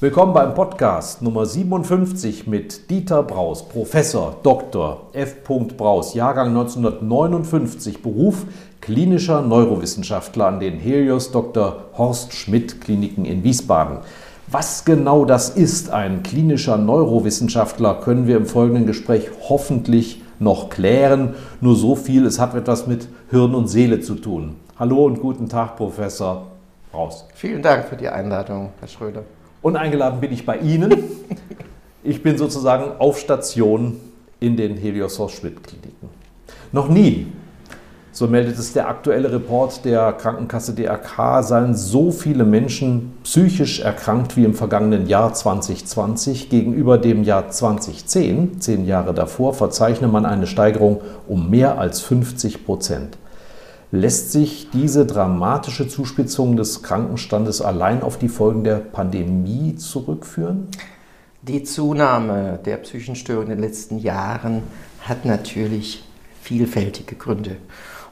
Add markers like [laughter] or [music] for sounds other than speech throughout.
Willkommen beim Podcast Nummer 57 mit Dieter Braus, Professor Dr. F. Braus, Jahrgang 1959, Beruf klinischer Neurowissenschaftler an den Helios Dr. Horst Schmidt Kliniken in Wiesbaden. Was genau das ist, ein klinischer Neurowissenschaftler, können wir im folgenden Gespräch hoffentlich noch klären. Nur so viel, es hat etwas mit Hirn und Seele zu tun. Hallo und guten Tag, Professor Braus. Vielen Dank für die Einladung, Herr Schröder. Und eingeladen bin ich bei Ihnen. Ich bin sozusagen auf Station in den Helios Horst Schmidt Kliniken. Noch nie, so meldet es der aktuelle Report der Krankenkasse DRK, seien so viele Menschen psychisch erkrankt wie im vergangenen Jahr 2020. Gegenüber dem Jahr 2010, zehn Jahre davor, verzeichne man eine Steigerung um mehr als 50 Prozent. Lässt sich diese dramatische Zuspitzung des Krankenstandes allein auf die Folgen der Pandemie zurückführen? Die Zunahme der psychischen in den letzten Jahren hat natürlich vielfältige Gründe.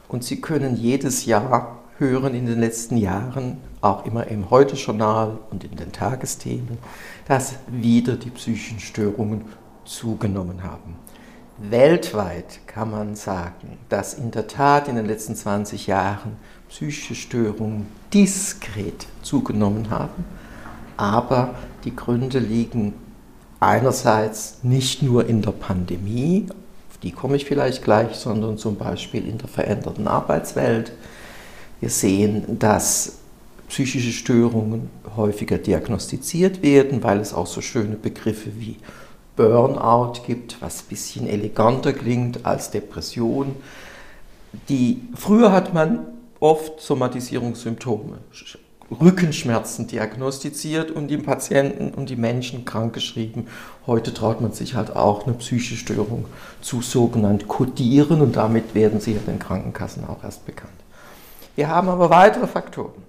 Und Sie können jedes Jahr hören in den letzten Jahren, auch immer im Heute-Journal und in den Tagesthemen, dass wieder die psychischen zugenommen haben. Weltweit kann man sagen, dass in der Tat in den letzten 20 Jahren psychische Störungen diskret zugenommen haben, aber die Gründe liegen einerseits nicht nur in der Pandemie, auf die komme ich vielleicht gleich, sondern zum Beispiel in der veränderten Arbeitswelt. Wir sehen, dass psychische Störungen häufiger diagnostiziert werden, weil es auch so schöne Begriffe wie Burnout gibt, was ein bisschen eleganter klingt als Depression. Die, früher hat man oft Somatisierungssymptome, Rückenschmerzen diagnostiziert und die Patienten und die Menschen krankgeschrieben. Heute traut man sich halt auch eine psychische Störung zu sogenannt kodieren und damit werden sie ja den Krankenkassen auch erst bekannt. Wir haben aber weitere Faktoren.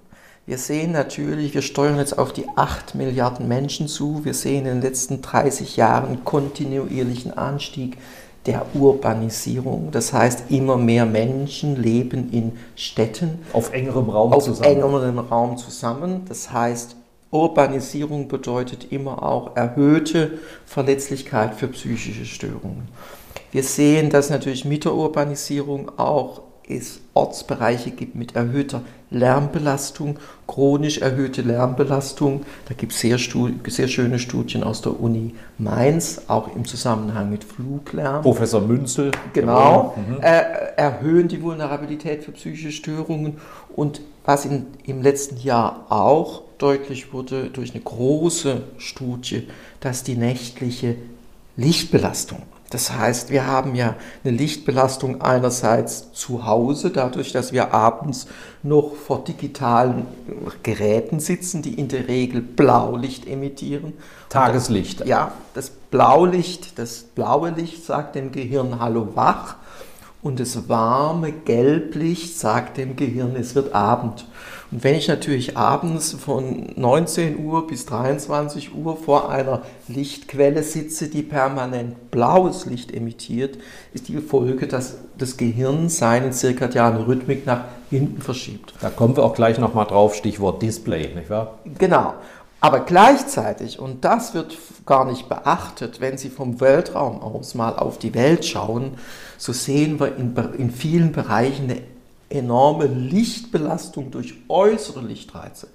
Wir sehen natürlich, wir steuern jetzt auf die 8 Milliarden Menschen zu. Wir sehen in den letzten 30 Jahren kontinuierlichen Anstieg der Urbanisierung. Das heißt, immer mehr Menschen leben in Städten. Auf engerem Raum auf zusammen. engerem Raum zusammen. Das heißt, Urbanisierung bedeutet immer auch erhöhte Verletzlichkeit für psychische Störungen. Wir sehen, dass natürlich mit der Urbanisierung auch es Ortsbereiche gibt mit erhöhter Lärmbelastung, chronisch erhöhte Lärmbelastung. Da gibt es sehr, sehr schöne Studien aus der Uni Mainz, auch im Zusammenhang mit Fluglärm. Professor Münzel. Genau. Mhm. Äh, erhöhen die Vulnerabilität für psychische Störungen. Und was in, im letzten Jahr auch deutlich wurde durch eine große Studie, dass die nächtliche Lichtbelastung das heißt, wir haben ja eine Lichtbelastung einerseits zu Hause, dadurch, dass wir abends noch vor digitalen Geräten sitzen, die in der Regel Blaulicht emittieren. Tageslicht. Ja, das Blaulicht, das blaue Licht sagt dem Gehirn Hallo wach und das warme Gelblicht sagt dem Gehirn, es wird Abend. Und wenn ich natürlich abends von 19 Uhr bis 23 Uhr vor einer Lichtquelle sitze, die permanent blaues Licht emittiert, ist die Folge, dass das Gehirn seinen zirkadianen Rhythmik nach hinten verschiebt. Da kommen wir auch gleich nochmal drauf, Stichwort Display, nicht wahr? Genau. Aber gleichzeitig, und das wird gar nicht beachtet, wenn Sie vom Weltraum aus mal auf die Welt schauen, so sehen wir in, in vielen Bereichen eine enorme Lichtbelastung durch äußere Lichtreize.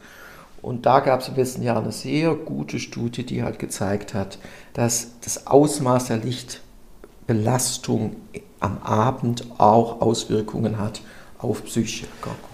Und da gab es im letzten Jahr eine sehr gute Studie, die halt gezeigt hat, dass das Ausmaß der Lichtbelastung am Abend auch Auswirkungen hat auf Psyche.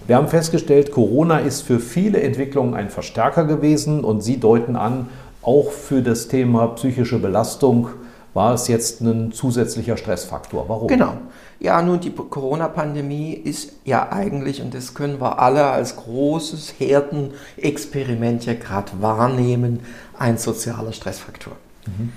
Wir haben festgestellt, Corona ist für viele Entwicklungen ein Verstärker gewesen und Sie deuten an, auch für das Thema psychische Belastung war es jetzt ein zusätzlicher Stressfaktor. Warum? Genau. Ja, nun, die Corona-Pandemie ist ja eigentlich, und das können wir alle als großes Herdenexperiment ja gerade wahrnehmen, ein sozialer Stressfaktor. Mhm.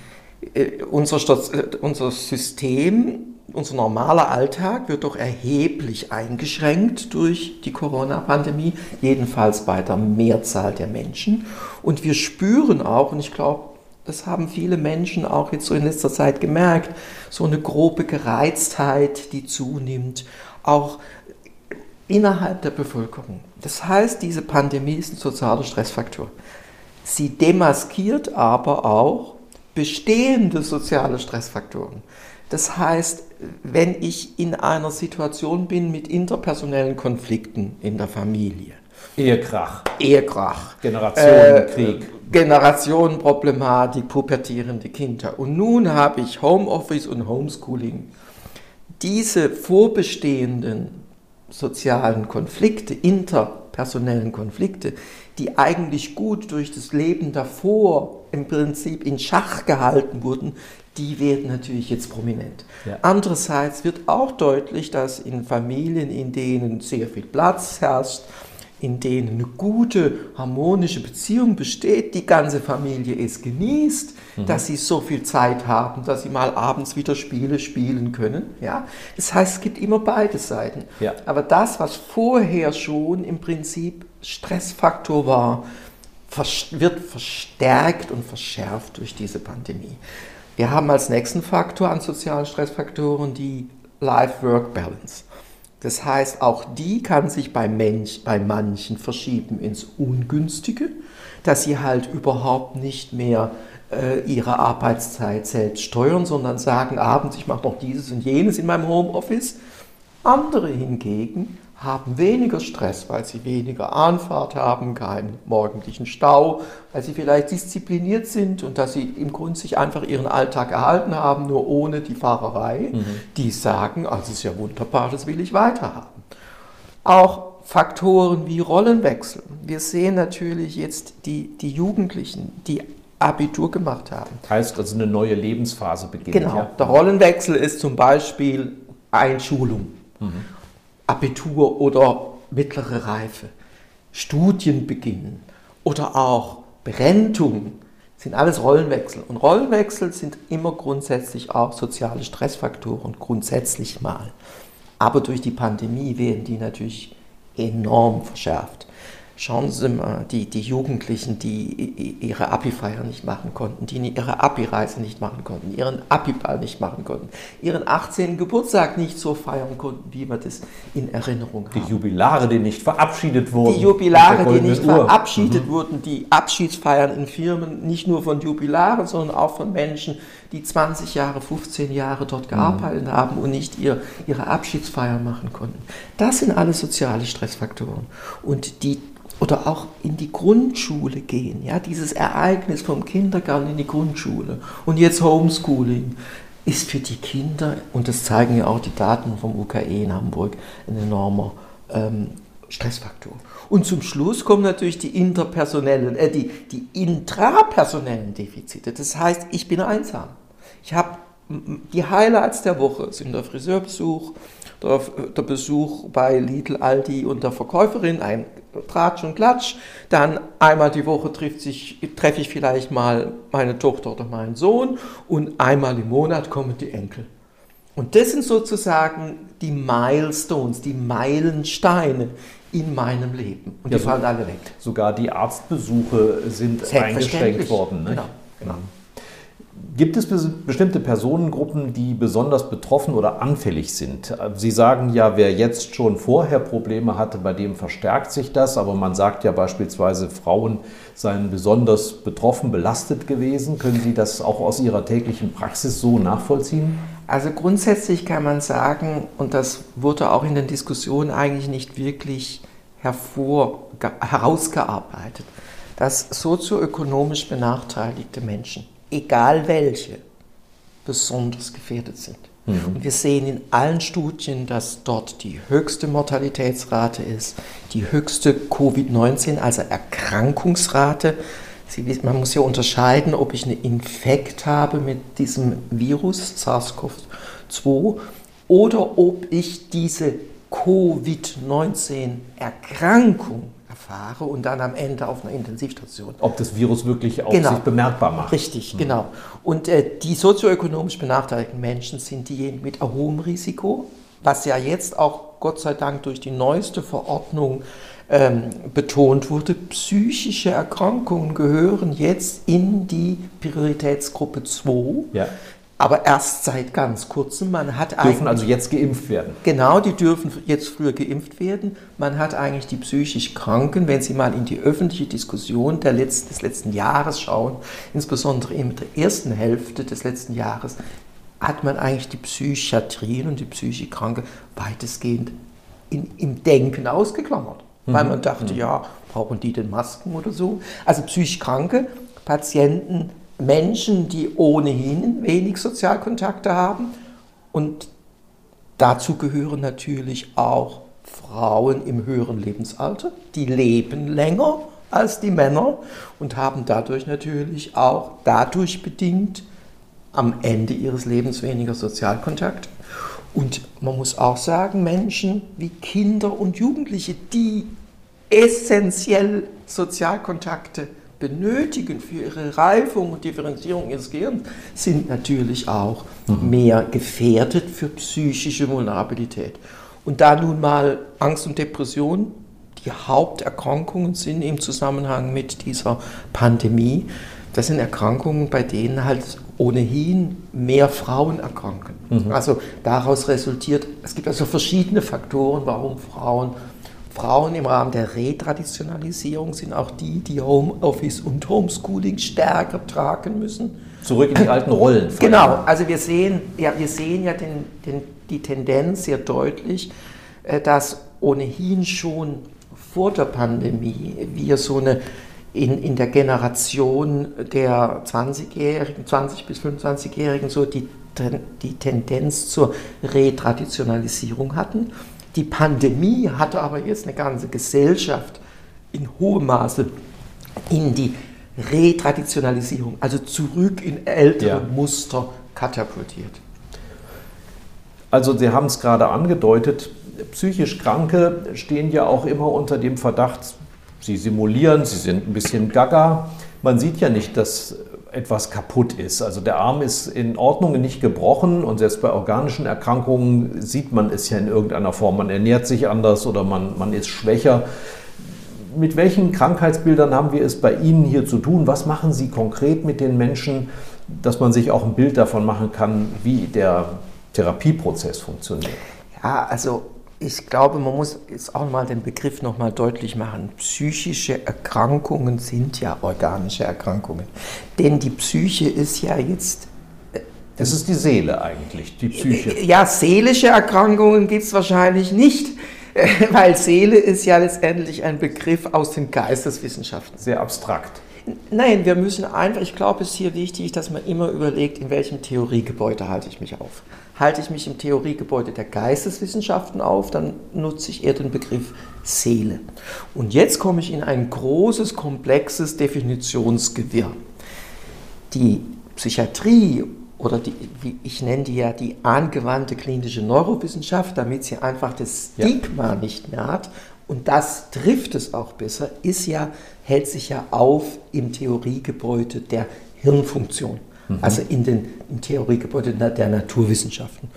Äh, unser, äh, unser System, unser normaler Alltag wird doch erheblich eingeschränkt durch die Corona-Pandemie, jedenfalls bei der Mehrzahl der Menschen. Und wir spüren auch, und ich glaube, das haben viele Menschen auch jetzt so in letzter Zeit gemerkt, so eine grobe Gereiztheit, die zunimmt, auch innerhalb der Bevölkerung. Das heißt, diese Pandemie ist ein sozialer Stressfaktor. Sie demaskiert aber auch bestehende soziale Stressfaktoren. Das heißt, wenn ich in einer Situation bin mit interpersonellen Konflikten in der Familie, Ehekrach. Ehekrach. Generationenkrieg. Äh, Generationenproblematik, pubertierende Kinder. Und nun habe ich Homeoffice und Homeschooling. Diese vorbestehenden sozialen Konflikte, interpersonellen Konflikte, die eigentlich gut durch das Leben davor im Prinzip in Schach gehalten wurden, die werden natürlich jetzt prominent. Ja. Andererseits wird auch deutlich, dass in Familien, in denen sehr viel Platz herrscht, in denen eine gute, harmonische Beziehung besteht, die ganze Familie es genießt, mhm. dass sie so viel Zeit haben, dass sie mal abends wieder Spiele spielen können. Ja? Das heißt, es gibt immer beide Seiten. Ja. Aber das, was vorher schon im Prinzip Stressfaktor war, wird verstärkt und verschärft durch diese Pandemie. Wir haben als nächsten Faktor an sozialen Stressfaktoren die Life-Work-Balance. Das heißt, auch die kann sich bei, Mensch, bei manchen verschieben ins Ungünstige, dass sie halt überhaupt nicht mehr äh, ihre Arbeitszeit selbst steuern, sondern sagen abends, ich mache noch dieses und jenes in meinem Homeoffice. Andere hingegen haben weniger Stress, weil sie weniger Anfahrt haben, keinen morgendlichen Stau, weil sie vielleicht diszipliniert sind und dass sie im Grunde sich einfach ihren Alltag erhalten haben, nur ohne die Fahrerei. Mhm. Die sagen, also ist ja wunderbar, das will ich weiterhaben. Auch Faktoren wie Rollenwechsel. Wir sehen natürlich jetzt die, die Jugendlichen, die Abitur gemacht haben. Heißt also eine neue Lebensphase beginnt. Genau. Ja. Der Rollenwechsel ist zum Beispiel Einschulung. Mhm. Abitur oder mittlere Reife, Studienbeginn oder auch Berentung sind alles Rollenwechsel. Und Rollenwechsel sind immer grundsätzlich auch soziale Stressfaktoren, grundsätzlich mal. Aber durch die Pandemie werden die natürlich enorm verschärft. Schauen Sie mal, die, die Jugendlichen, die ihre Abi-Feier nicht machen konnten, die ihre Abi-Reise nicht machen konnten, ihren Abi-Ball nicht machen konnten, ihren 18. Geburtstag nicht so feiern konnten, wie wir das in Erinnerung haben. Die Jubilare, die nicht verabschiedet wurden. Die Jubilare, die nicht Uhr. verabschiedet mhm. wurden, die Abschiedsfeiern in Firmen, nicht nur von Jubilaren, sondern auch von Menschen, die 20 Jahre, 15 Jahre dort gearbeitet mhm. haben und nicht ihr, ihre Abschiedsfeier machen konnten. Das sind alle soziale Stressfaktoren. Und die oder auch in die Grundschule gehen. Ja, dieses Ereignis vom Kindergarten in die Grundschule und jetzt Homeschooling ist für die Kinder, und das zeigen ja auch die Daten vom UKE in Hamburg, ein enormer ähm, Stressfaktor. Und zum Schluss kommen natürlich die interpersonellen, äh, die, die intrapersonellen Defizite. Das heißt, ich bin einsam. Ich habe die Highlights der Woche sind der Friseurbesuch, der, der Besuch bei Lidl, Aldi und der Verkäuferin, ein Tratsch und Klatsch. Dann einmal die Woche trifft sich, treffe ich vielleicht mal meine Tochter oder meinen Sohn und einmal im Monat kommen die Enkel. Und das sind sozusagen die Milestones, die Meilensteine in meinem Leben. Und die ja, fallen alle weg. Sogar die Arztbesuche sind eingeschränkt worden. Nicht? Genau, genau. Gibt es bestimmte Personengruppen, die besonders betroffen oder anfällig sind? Sie sagen ja, wer jetzt schon vorher Probleme hatte, bei dem verstärkt sich das, aber man sagt ja beispielsweise, Frauen seien besonders betroffen, belastet gewesen. Können Sie das auch aus Ihrer täglichen Praxis so nachvollziehen? Also grundsätzlich kann man sagen, und das wurde auch in den Diskussionen eigentlich nicht wirklich hervor, herausgearbeitet, dass sozioökonomisch benachteiligte Menschen egal welche, besonders gefährdet sind. Und wir sehen in allen Studien, dass dort die höchste Mortalitätsrate ist, die höchste Covid-19, also Erkrankungsrate. Sie wissen, man muss ja unterscheiden, ob ich einen Infekt habe mit diesem Virus SARS-CoV-2 oder ob ich diese Covid-19-Erkrankung erfahre und dann am Ende auf einer Intensivstation. Ob das Virus wirklich auch Genau. sich bemerkbar macht. Richtig, genau. Und äh, die sozioökonomisch benachteiligten Menschen sind diejenigen mit hohem Risiko, was ja jetzt auch Gott sei Dank durch die neueste Verordnung ähm, betont wurde. Psychische Erkrankungen gehören jetzt in die Prioritätsgruppe 2, Ja. Aber erst seit ganz kurzem. Man hat Dürfen also jetzt geimpft werden. Genau, die dürfen jetzt früher geimpft werden. Man hat eigentlich die psychisch Kranken, wenn Sie mal in die öffentliche Diskussion der letzten, des letzten Jahres schauen, insbesondere in der ersten Hälfte des letzten Jahres, hat man eigentlich die Psychiatrien und die psychisch Kranke weitestgehend in, im Denken ausgeklammert. Weil man dachte, ja, brauchen die denn Masken oder so? Also psychisch Kranke, Patienten, Menschen, die ohnehin wenig Sozialkontakte haben und Dazu gehören natürlich auch Frauen im höheren Lebensalter, die leben länger als die Männer und haben dadurch natürlich auch dadurch bedingt am Ende ihres Lebens weniger Sozialkontakt. Und man muss auch sagen, Menschen wie Kinder und Jugendliche, die essentiell Sozialkontakte benötigen für ihre Reifung und Differenzierung ihres Gehirns, sind natürlich auch mehr gefährdet für psychische Vulnerabilität. Und da nun mal Angst und Depression die Haupterkrankungen sind im Zusammenhang mit dieser Pandemie, das sind Erkrankungen, bei denen halt ohnehin mehr Frauen erkranken. Also daraus resultiert, es gibt also verschiedene Faktoren, warum Frauen Frauen im Rahmen der Retraditionalisierung sind auch die, die Homeoffice und Homeschooling stärker tragen müssen. Zurück in die alten Rollen. Genau, also wir sehen ja, wir sehen ja den, den, die Tendenz sehr deutlich, äh, dass ohnehin schon vor der Pandemie wir so eine in, in der Generation der 20-Jährigen, 20 bis 25-Jährigen so die, die Tendenz zur Retraditionalisierung hatten. Die Pandemie hatte aber jetzt eine ganze Gesellschaft in hohem Maße in die Retraditionalisierung, also zurück in ältere Ja. Muster katapultiert. Also Sie haben es gerade angedeutet, psychisch Kranke stehen ja auch immer unter dem Verdacht, sie simulieren, sie sind ein bisschen gaga. Man sieht ja nicht, dass etwas kaputt ist. Also der Arm ist in Ordnung, nicht gebrochen und selbst bei organischen Erkrankungen sieht man es ja in irgendeiner Form. Man ernährt sich anders oder man, man ist schwächer. Mit welchen Krankheitsbildern haben wir es bei Ihnen hier zu tun? Was machen Sie konkret mit den Menschen, dass man sich auch ein Bild davon machen kann, wie der Therapieprozess funktioniert? Ja, also ich glaube, man muss jetzt auch mal den Begriff nochmal deutlich machen. Psychische Erkrankungen sind ja organische Erkrankungen. Denn die Psyche ist ja jetzt Das ist die Seele eigentlich, die Psyche. Ja, seelische Erkrankungen gibt es wahrscheinlich nicht, weil Seele ist ja letztendlich ein Begriff aus den Geisteswissenschaften. Sehr abstrakt. Nein, wir müssen einfach, ich glaube, es ist hier wichtig, dass man immer überlegt, in welchem Theoriegebäude halte ich mich auf. Halte ich mich im Theoriegebäude der Geisteswissenschaften auf, dann nutze ich eher den Begriff Seele. Und jetzt komme ich in ein großes, komplexes Definitionsgewirr. Die Psychiatrie oder die, wie ich nenne die ja die angewandte klinische Neurowissenschaft, damit sie einfach das Ja. Stigma nicht mehr hat, und das trifft es auch besser, ist ja, hält sich ja auf im Theoriegebäude der Hirnfunktion. Also in den im Theoriegebäude der Naturwissenschaften.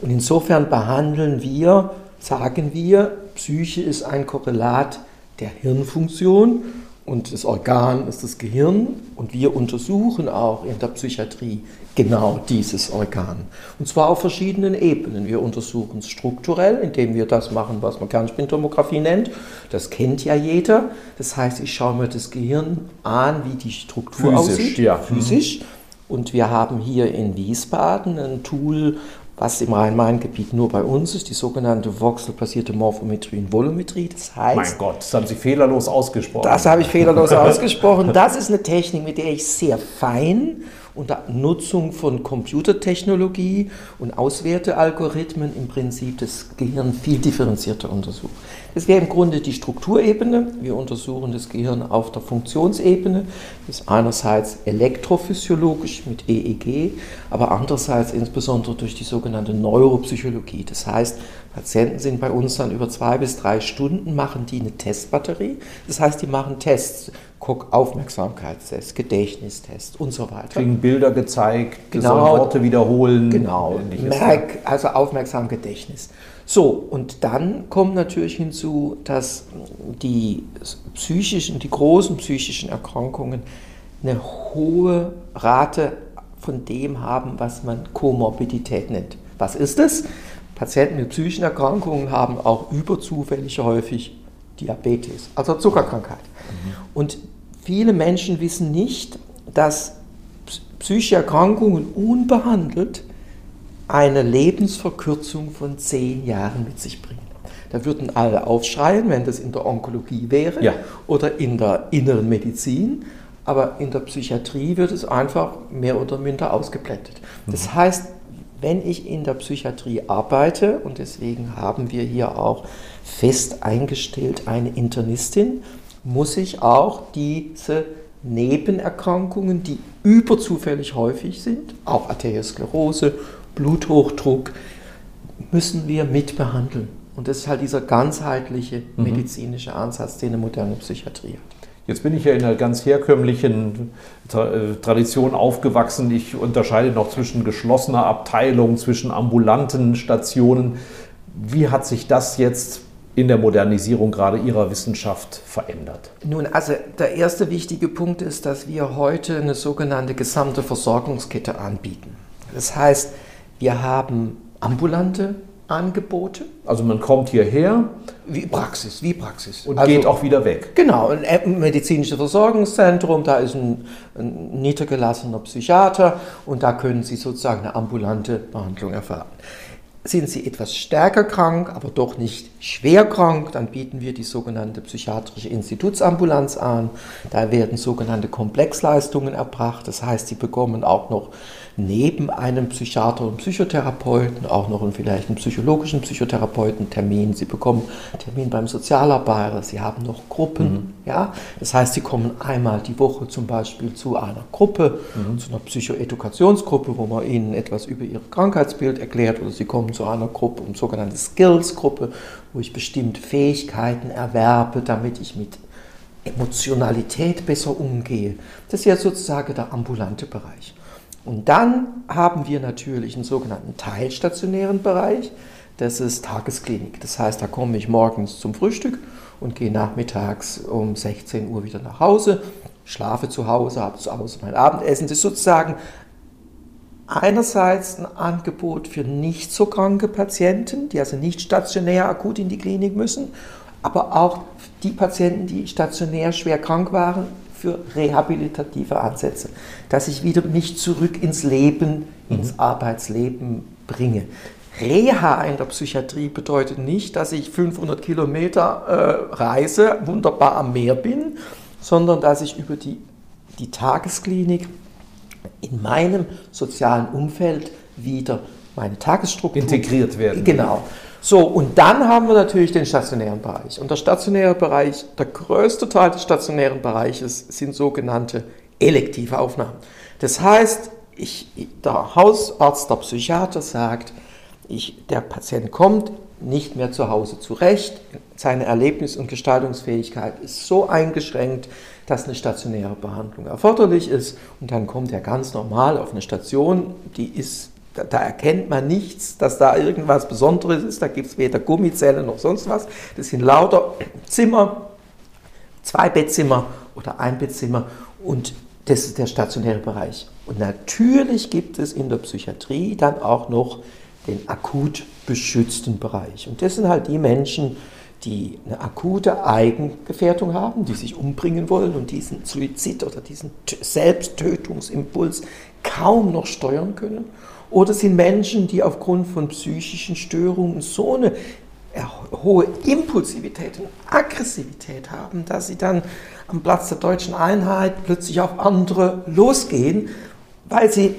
Und insofern behandeln wir, sagen wir, Psyche ist ein Korrelat der Hirnfunktion und das Organ ist das Gehirn und wir untersuchen auch in der Psychiatrie genau dieses Organ. Und zwar auf verschiedenen Ebenen. Wir untersuchen es strukturell, indem wir das machen, was man Kernspintomographie nennt. Das kennt ja jeder. Das heißt, ich schaue mir das Gehirn an, wie die Struktur Physisch, aussieht. ja. Physisch. Und wir haben hier in Wiesbaden ein Tool, was im Rhein-Main-Gebiet nur bei uns ist, die sogenannte voxelbasierte Morphometrie und Volumetrie. Das heißt, Mein Gott, das haben Sie fehlerlos ausgesprochen. das habe ich fehlerlos ausgesprochen. Das ist eine Technik, mit der ich sehr fein unter Nutzung von Computertechnologie und Auswertealgorithmen im Prinzip das Gehirn viel differenzierter untersuchen. Das wäre im Grunde die Strukturebene. Wir untersuchen das Gehirn auf der Funktionsebene. Das ist einerseits elektrophysiologisch mit EEG, aber andererseits insbesondere durch die sogenannte Neuropsychologie. Das heißt, Patienten sind bei uns dann über zwei bis drei Stunden, machen die eine Testbatterie. Das heißt, die machen Tests, Aufmerksamkeitstest, Gedächtnistest und so weiter. Kriegen Bilder gezeigt, genau, Worte wiederholen. Genau, Merk, also aufmerksam Gedächtnis. So, und dann kommt natürlich hinzu, dass die psychischen, die großen psychischen Erkrankungen eine hohe Rate von dem haben, was man Komorbidität nennt. Was ist es? Patienten mit psychischen Erkrankungen haben auch überzufällig häufig Diabetes, also Zuckerkrankheit. Mhm. Und viele Menschen wissen nicht, dass psychische Erkrankungen unbehandelt eine Lebensverkürzung von zehn Jahren mit sich bringen. Da würden alle aufschreien, wenn das in der Onkologie wäre ja. oder in der inneren Medizin, aber in der Psychiatrie wird es einfach mehr oder minder ausgeblendet. Das mhm. heißt, wenn ich in der Psychiatrie arbeite, und deswegen haben wir hier auch fest eingestellt eine Internistin, muss ich auch diese Nebenerkrankungen, die überzufällig häufig sind, auch Arteriosklerose, Bluthochdruck, müssen wir mitbehandeln. Und das ist halt dieser ganzheitliche mhm. medizinische Ansatz, den eine moderne Psychiatrie hat. Jetzt bin ich ja in einer ganz herkömmlichen äh, Tradition aufgewachsen. Ich unterscheide noch zwischen geschlossener Abteilung, zwischen ambulanten Stationen. Wie hat sich das jetzt in der Modernisierung gerade Ihrer Wissenschaft verändert? Nun, also der erste wichtige Punkt ist, dass wir heute eine sogenannte gesamte Versorgungskette anbieten. Das heißt, wir haben ambulante Angebote. Also man kommt hierher. Wie Praxis, wie Praxis. Und also, geht auch wieder weg. Genau, ein medizinisches Versorgungszentrum, da ist ein, ein niedergelassener Psychiater und da können Sie sozusagen eine ambulante Behandlung erfahren. Sind Sie etwas stärker krank, aber doch nicht schwer krank, dann bieten wir die sogenannte psychiatrische Institutsambulanz an. Da werden sogenannte Komplexleistungen erbracht. Das heißt, Sie bekommen auch noch neben einem Psychiater und Psychotherapeuten auch noch einen, vielleicht einen psychologischen Psychotherapeuten-Termin. Sie bekommen Termin beim Sozialarbeiter, Sie haben noch Gruppen. Mhm. Ja? Das heißt, Sie kommen einmal die Woche zum Beispiel zu einer Gruppe, mhm. zu einer Psychoedukationsgruppe, wo man Ihnen etwas über Ihr Krankheitsbild erklärt, oder Sie kommen zu einer Gruppe, eine sogenannte Skills-Gruppe, wo ich bestimmte Fähigkeiten erwerbe, damit ich mit Emotionalität besser umgehe. Das ist ja sozusagen der ambulante Bereich. Und dann haben wir natürlich einen sogenannten teilstationären Bereich. Das ist Tagesklinik. Das heißt, da komme ich morgens zum Frühstück und gehe nachmittags um 16 Uhr wieder nach Hause, schlafe zu Hause, habe zu Hause mein Abendessen. Das ist sozusagen einerseits ein Angebot für nicht so kranke Patienten, die also nicht stationär akut in die Klinik müssen, aber auch die Patienten, die stationär schwer krank waren, für rehabilitative Ansätze, dass ich wieder mich zurück ins Leben, ins mhm. Arbeitsleben bringe. Reha in der Psychiatrie bedeutet nicht, dass ich 500 Kilometer äh, reise, wunderbar am Meer bin, sondern dass ich über die, die Tagesklinik in meinem sozialen Umfeld wieder meine Tagesstruktur integriert werden. Genau. So, und dann haben wir natürlich den stationären Bereich. Und der stationäre Bereich, der größte Teil des stationären Bereiches sind sogenannte elektive Aufnahmen. Das heißt, ich, der Hausarzt, der Psychiater sagt, ich, der Patient kommt nicht mehr zu Hause zurecht, seine Erlebnis- und Gestaltungsfähigkeit ist so eingeschränkt, dass eine stationäre Behandlung erforderlich ist und dann kommt er ganz normal auf eine Station, die ist da, da, erkennt man nichts, dass da irgendwas Besonderes ist. Da gibt es weder Gummizellen noch sonst was. Das sind lauter Zimmer, zwei Bettzimmer oder ein Bettzimmer. Und das ist der stationäre Bereich. Und natürlich gibt es in der Psychiatrie dann auch noch den akut beschützten Bereich. Und das sind halt die Menschen, die eine akute Eigengefährdung haben, die sich umbringen wollen und diesen Suizid oder diesen Selbsttötungsimpuls kaum noch steuern können oder sind Menschen, die aufgrund von psychischen Störungen so eine hohe Impulsivität und Aggressivität haben, dass sie dann am Platz der deutschen Einheit plötzlich auf andere losgehen weil sie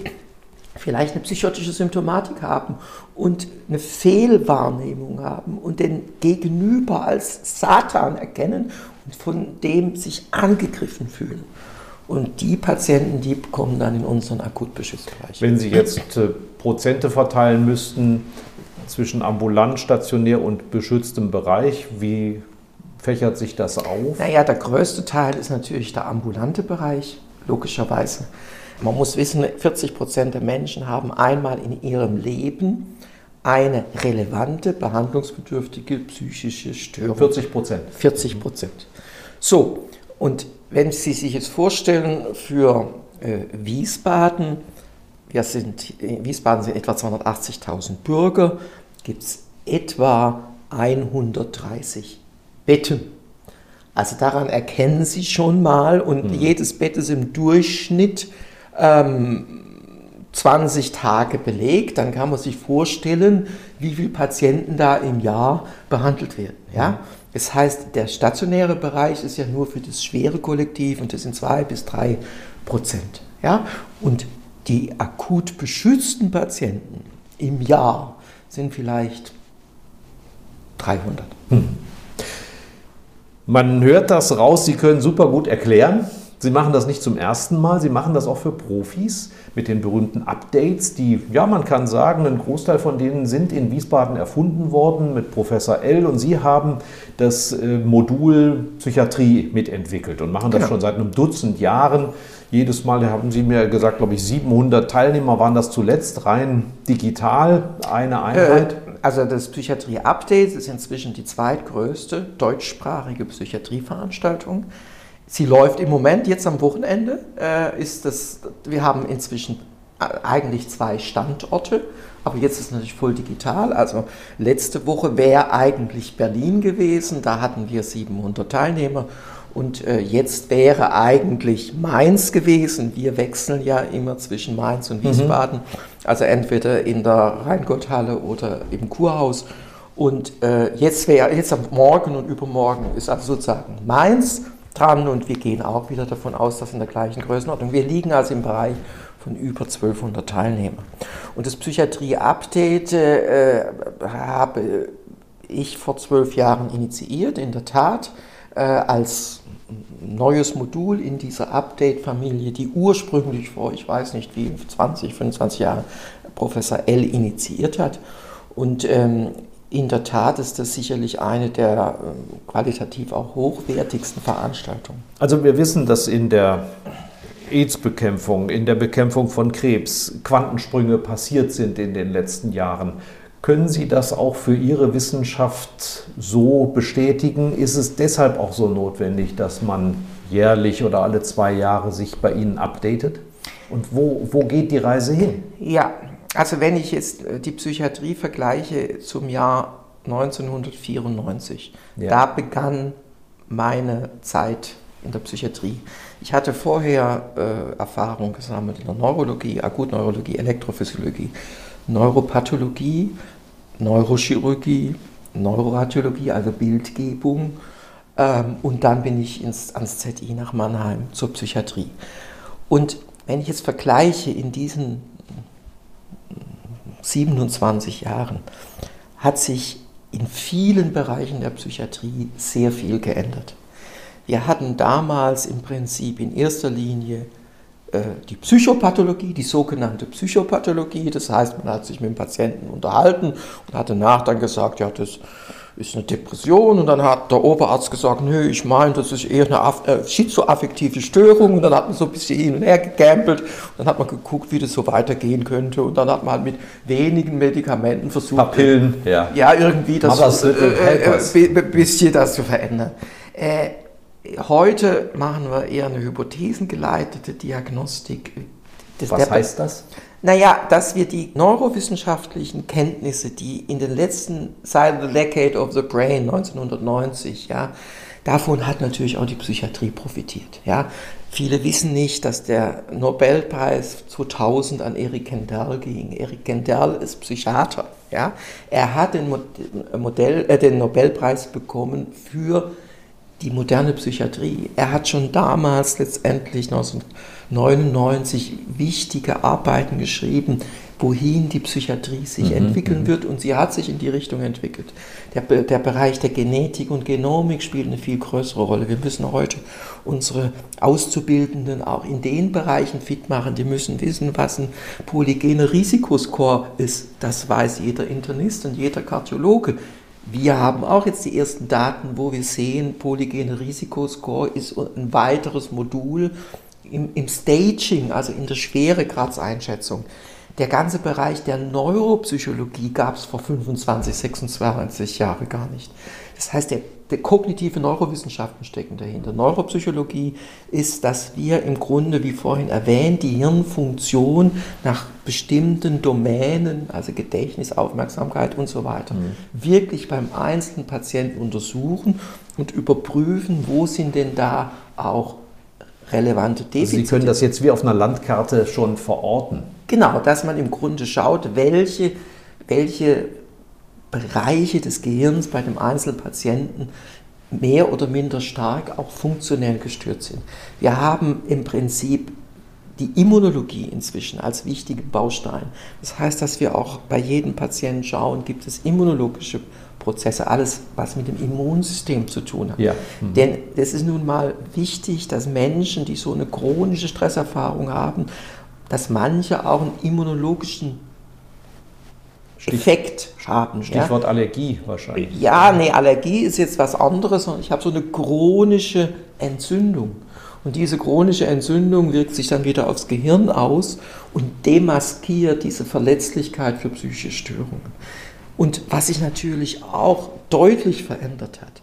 vielleicht eine psychotische Symptomatik haben und eine Fehlwahrnehmung haben und den Gegenüber als Satan erkennen und von dem sich angegriffen fühlen. Und die Patienten, die kommen dann in unseren Akutbeschussbereich. Wenn Sie jetzt äh, Prozente verteilen müssten zwischen ambulant, stationär und beschütztem Bereich, wie fächert sich das auf? Naja, der größte Teil ist natürlich der ambulante Bereich, logischerweise. Man muss wissen, 40 Prozent der Menschen haben einmal in ihrem Leben eine relevante, behandlungsbedürftige psychische Störung. 40 Prozent. 40 Prozent. So, und wenn Sie sich jetzt vorstellen, für äh, Wiesbaden, wir sind, in Wiesbaden sind etwa 280.000 Bürger, gibt es etwa 130 Betten. Also daran erkennen Sie schon mal, und mhm. jedes Bett ist im Durchschnitt ähm, 20 Tage belegt, dann kann man sich vorstellen, wie viele Patienten da im Jahr behandelt werden. Ja? Mhm. Das heißt, der stationäre Bereich ist ja nur für das schwere Kollektiv und das sind zwei bis drei Prozent. Ja? Und die akut beschützten Patienten im Jahr sind vielleicht 300. Hm. Man hört das raus, Sie können super gut erklären. Sie machen das nicht zum ersten Mal, Sie machen das auch für Profis mit den berühmten Updates, die, ja, man kann sagen, ein Großteil von denen sind in Wiesbaden erfunden worden mit Professor L. Und Sie haben das äh, Modul Psychiatrie mitentwickelt und machen das genau. schon seit einem Dutzend Jahren. Jedes Mal haben Sie mir gesagt, glaube ich, 700 Teilnehmer waren das zuletzt rein digital, eine Einheit. Äh, also das Psychiatrie-Update ist inzwischen die zweitgrößte deutschsprachige Psychiatrieveranstaltung. Sie läuft im Moment, jetzt am Wochenende, äh, ist das, wir haben inzwischen äh, eigentlich zwei Standorte, aber jetzt ist es natürlich voll digital. Also letzte Woche wäre eigentlich Berlin gewesen, da hatten wir 700 Teilnehmer und äh, jetzt wäre eigentlich Mainz gewesen. Wir wechseln ja immer zwischen Mainz und mhm. Wiesbaden, mhm. also entweder in der Rheingotthalle oder im Kurhaus. Und äh, jetzt wäre jetzt am Morgen und übermorgen ist also sozusagen Mainz dran und wir gehen auch wieder davon aus, dass in der gleichen Größenordnung. Wir liegen also im Bereich von über 1200 Teilnehmern. Und das Psychiatrie-Update äh, habe ich vor zwölf Jahren initiiert, in der Tat, äh, als neues Modul in dieser Update-Familie, die ursprünglich vor, ich weiß nicht wie, 20, 25 Jahren Professor L initiiert hat. Und ähm, in der Tat ist das sicherlich eine der ähm, qualitativ auch hochwertigsten Veranstaltungen. Also wir wissen, dass in der AIDS-Bekämpfung, in der Bekämpfung von Krebs Quantensprünge passiert sind in den letzten Jahren. Können Sie das auch für Ihre Wissenschaft so bestätigen? Ist es deshalb auch so notwendig, dass man jährlich oder alle zwei Jahre sich bei Ihnen updatet? Und wo, wo geht die Reise hin? Ja, also wenn ich jetzt äh, die Psychiatrie vergleiche zum Jahr 1994, ja. da begann meine Zeit in der Psychiatrie. Ich hatte vorher äh, Erfahrung gesammelt in der Neurologie, Akutneurologie, Elektrophysiologie, Neuropathologie, Neurochirurgie, Neuroradiologie, also Bildgebung. Ähm, und dann bin ich ins, ans ZI nach Mannheim zur Psychiatrie. Und wenn ich jetzt vergleiche in diesen 27 Jahren hat sich in vielen Bereichen der Psychiatrie sehr viel geändert. Wir hatten damals im Prinzip in erster Linie äh, die Psychopathologie, die sogenannte Psychopathologie. Das heißt, man hat sich mit dem Patienten unterhalten und hat danach dann gesagt, ja, das ist eine Depression und dann hat der Oberarzt gesagt, nö, ich meine, das ist eher eine äh, schizoaffektive Störung und dann hat man so ein bisschen hin und her gegambelt und dann hat man geguckt, wie das so weitergehen könnte und dann hat man halt mit wenigen Medikamenten versucht, Papillen, ja. ja, irgendwie das äh, äh, äh, bisschen das zu verändern. Äh, heute machen wir eher eine hypothesengeleitete Diagnostik. Das Was heißt das? Naja, dass wir die neurowissenschaftlichen Kenntnisse, die in den letzten, seit The Decade of the Brain 1990, ja, davon hat natürlich auch die Psychiatrie profitiert. Ja. Viele wissen nicht, dass der Nobelpreis 2000 an Eric Kendall ging. Eric Kendall ist Psychiater. Ja. Er hat den, Modell, äh, den Nobelpreis bekommen für die moderne Psychiatrie. Er hat schon damals letztendlich 1999 wichtige Arbeiten geschrieben, wohin die Psychiatrie sich mhm, entwickeln mhm. wird und sie hat sich in die Richtung entwickelt. Der, der Bereich der Genetik und Genomik spielt eine viel größere Rolle. Wir müssen heute unsere Auszubildenden auch in den Bereichen fit machen. Die müssen wissen, was ein polygener Risikoscore ist. Das weiß jeder Internist und jeder Kardiologe. Wir haben auch jetzt die ersten Daten, wo wir sehen, polygene Risikoscore ist ein weiteres Modul im, im Staging, also in der Schweregradseinschätzung. Der ganze Bereich der Neuropsychologie gab es vor 25, 26 Jahren gar nicht. Das heißt, der, der, kognitive Neurowissenschaften stecken dahinter. Neuropsychologie ist, dass wir im Grunde, wie vorhin erwähnt, die Hirnfunktion nach bestimmten Domänen, also Gedächtnis, Aufmerksamkeit und so weiter, mhm. wirklich beim einzelnen Patienten untersuchen und überprüfen, wo sind denn da auch relevante Defizite. Also Sie können das jetzt wie auf einer Landkarte schon verorten. Genau, dass man im Grunde schaut, welche, welche Bereiche des Gehirns bei dem einzelnen Patienten mehr oder minder stark auch funktionell gestört sind. Wir haben im Prinzip die Immunologie inzwischen als wichtigen Baustein. Das heißt, dass wir auch bei jedem Patienten schauen, gibt es immunologische Prozesse, alles, was mit dem Immunsystem zu tun hat. Ja. Mhm. Denn es ist nun mal wichtig, dass Menschen, die so eine chronische Stresserfahrung haben, dass manche auch einen immunologischen Effekt haben. Stichwort ja? Allergie wahrscheinlich. Ja, nee, Allergie ist jetzt was anderes, sondern ich habe so eine chronische Entzündung. Und diese chronische Entzündung wirkt sich dann wieder aufs Gehirn aus und demaskiert diese Verletzlichkeit für psychische Störungen. Und was sich natürlich auch deutlich verändert hat.